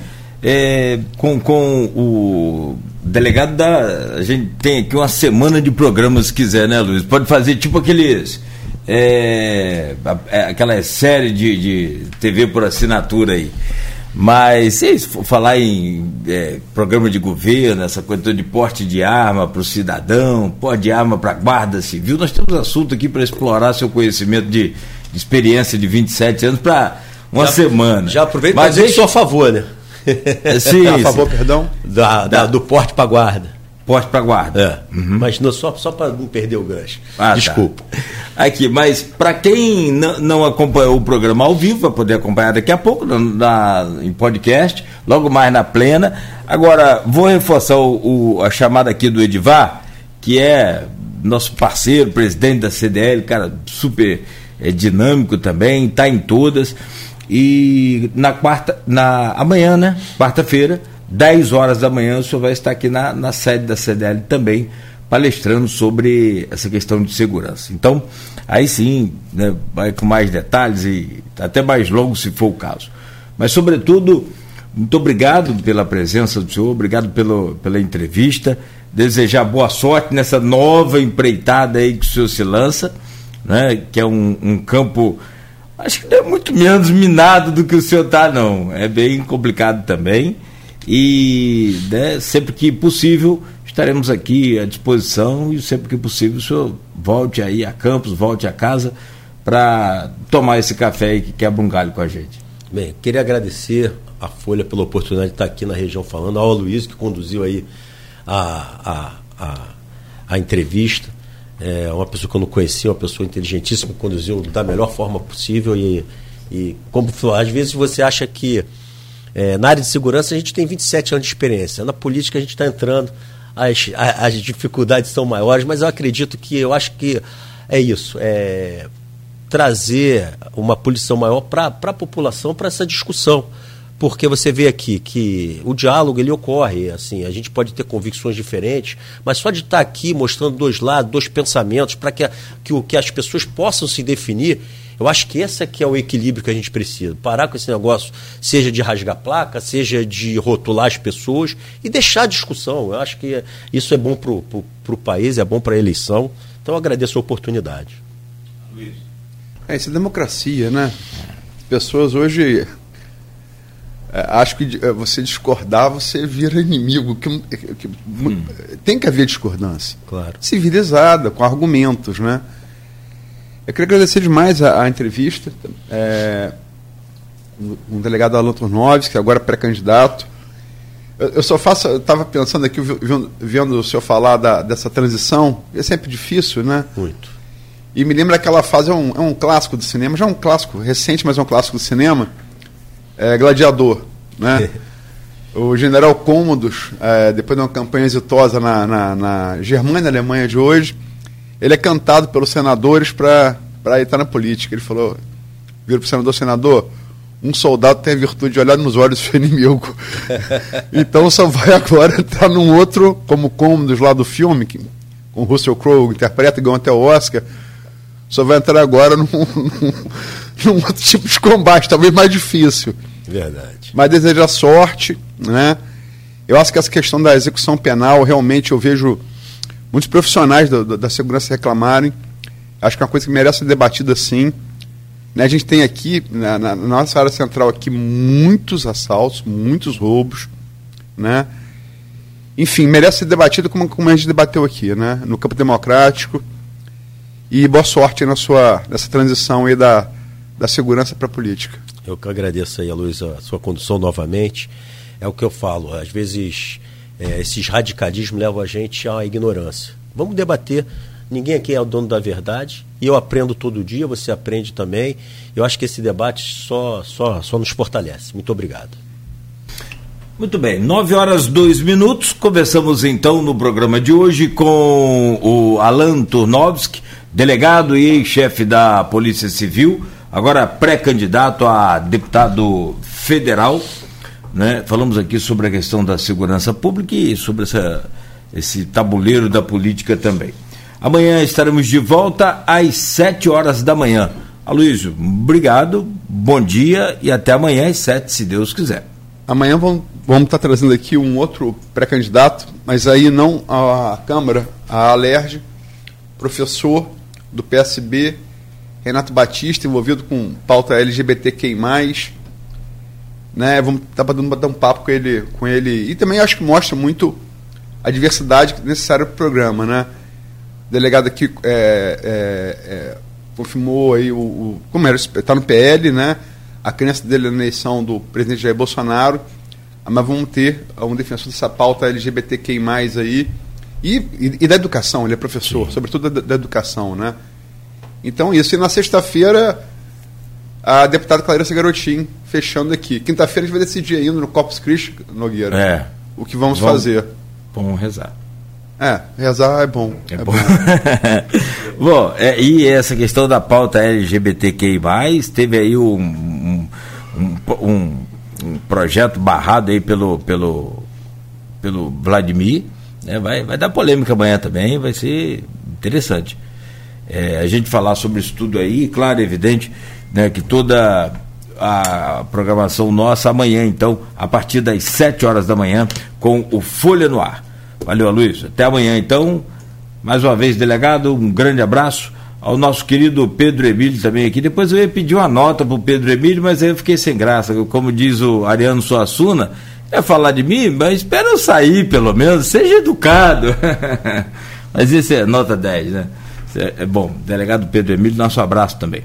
é, com, com o delegado da. A gente tem aqui uma semana de programas, se quiser, né, Luiz? Pode fazer tipo aqueles. É, é, aquela série de, de TV por assinatura aí. Mas se falar em é, programa de governo, essa coisa de porte de arma para o cidadão, porte de arma para a guarda civil, nós temos assunto aqui para explorar seu conhecimento de, de experiência de 27 anos para uma já, semana. Já aproveita para dizer que sou a favor, né? Sim, a favor, perdão? Da, da, do porte para guarda. Porte para guarda. É. Uhum. Mas não, só, só para não perder o gancho. Ah, tá. Desculpa. Tá. Aqui, mas para quem não, acompanhou o programa ao vivo, vai poder acompanhar daqui a pouco na, na, em podcast, logo mais na plena. Agora, vou reforçar o, o, a chamada aqui do Edivar, que é nosso parceiro, presidente da CDL, cara super é, dinâmico também, está em todas. E na quarta, na amanhã, né? Quarta-feira, 10 horas da manhã, o senhor vai estar aqui na, na sede da CDL também, palestrando sobre essa questão de segurança. Então, aí sim, né, vai com mais detalhes e até mais longo se for o caso. Mas, sobretudo, muito obrigado pela presença do senhor, obrigado pelo, pela entrevista. Desejar boa sorte nessa nova empreitada aí que o senhor se lança, né, que é um, um campo Acho que não é muito menos minado do que o senhor está, não. É bem complicado também. E né, sempre que possível estaremos aqui à disposição e sempre que possível o senhor volte aí a Campos, volte a casa para tomar esse café aí que quebra um galho com a gente. Bem, queria agradecer a Folha pela oportunidade de estar aqui na região falando, ao Luiz que conduziu aí a, a, a, a entrevista é uma pessoa que eu não conhecia, uma pessoa inteligentíssima, conduziu da melhor forma possível e, e como às vezes você acha que é, na área de segurança a gente tem 27 anos de experiência, na política a gente está entrando, as, as dificuldades são maiores, mas eu acredito que, eu acho que é isso, é trazer uma poluição maior para a população, para essa discussão porque você vê aqui que o diálogo ele ocorre, assim, a gente pode ter convicções diferentes, mas só de estar aqui mostrando dois lados, dois pensamentos, para que, que, que as pessoas possam se definir, eu acho que esse aqui é o equilíbrio que a gente precisa. Parar com esse negócio, seja de rasgar placa, seja de rotular as pessoas e deixar a discussão. Eu acho que isso é bom para o país, é bom para a eleição. Então eu agradeço a oportunidade. Luiz. É, isso é democracia, né? Pessoas hoje é, acho que é, você discordar, você vira inimigo. Que, que hum. Tem que haver discordância. Claro. Civilizada, com argumentos, né? Eu queria agradecer demais a, a entrevista. É, um delegado Alan Turnoves, que agora é pré-candidato. Eu, eu, só faço, eu estava pensando aqui, vendo, vendo o senhor falar da, dessa transição, é sempre difícil, né? Muito. E me lembra aquela fase, é um, é um clássico do cinema, já é um clássico recente, mas é um clássico do cinema é, Gladiador, né? o general Cômodos, é, depois de uma campanha exitosa na, na, na Germânia, Alemanha de hoje, ele é cantado pelos senadores para estar na política. Ele falou, vira para o senador, senador, um soldado tem a virtude de olhar nos olhos do seu inimigo. então só vai agora entrar num outro, como Cômodos lá do filme, que, com Russell Crowe, interpreta e ganhou até o Oscar, só vai entrar agora num, num, num outro tipo de combate, talvez mais difícil. Verdade. Mas desejar sorte, né? Eu acho que essa questão da execução penal, realmente eu vejo muitos profissionais da, da segurança reclamarem. Acho que é uma coisa que merece ser debatida sim. Né? A gente tem aqui, na, na, nossa área central aqui, muitos assaltos, muitos roubos, né? Enfim, merece ser debatido como, como a gente debateu aqui, né? No campo democrático. E boa sorte na sua, nessa transição aí da, da segurança para a política. Eu que agradeço aí, a Luiz, a sua condução novamente. É o que eu falo, às vezes é, esses radicalismos levam a gente à ignorância. Vamos debater. Ninguém aqui é o dono da verdade. E eu aprendo todo dia, você aprende também. Eu acho que esse debate só, só, só nos fortalece. Muito obrigado. Muito bem, nove horas dois minutos. Conversamos então no programa de hoje com o Alan Turnovski, delegado e ex-chefe da Polícia Civil, agora pré-candidato a deputado federal. Né? Falamos aqui sobre a questão da segurança pública e sobre essa, esse tabuleiro da política também. Amanhã estaremos de volta às sete horas da manhã. Aloysio, obrigado, bom dia e até amanhã às sete, se Deus quiser. Amanhã vamos, vamos estar trazendo aqui um outro pré-candidato, mas aí não a Câmara, a Alerj, professor do PSB, Renato Batista, envolvido com pauta LGBTQI+, né, vamos estar dando bater um papo com ele, com ele, e também acho que mostra muito a diversidade necessária para o programa, né? O delegado aqui é, é, é, confirmou aí o, o como era, está no PL, né? a crença dele na eleição do presidente Jair Bolsonaro, mas vamos ter um defensor dessa pauta LGBTQI+, aí, e, e, e da educação, ele é professor, Sim. sobretudo da, da, educação, né? Então isso, e na sexta-feira, a deputada Clarissa Garotinho, fechando aqui. Quinta-feira a gente vai decidir ainda no Corpus Christi, Nogueira, é. o que vamos, vamos fazer. Vamos rezar. É, rezar é bom. É, é bom. bom, é, e essa questão da pauta LGBTQI, teve aí um, um, um, um, projeto barrado aí pelo, pelo, pelo Vladimir. Né? Vai, vai dar polêmica amanhã também, vai ser interessante. É, a gente falar sobre isso tudo aí, claro, é evidente né, que toda a programação nossa amanhã, então, a partir das 7 horas da manhã, com o Folha no Ar. Valeu, Luiz. Até amanhã, então. Mais uma vez, delegado, um grande abraço ao nosso querido Pedro Emílio também aqui. Depois eu ia pedir uma nota para o Pedro Emílio, mas aí eu fiquei sem graça. Como diz o Ariano Suassuna, é falar de mim, mas espera eu sair, pelo menos, seja educado. mas isso é nota 10, né? É bom, delegado Pedro Emílio, nosso abraço também.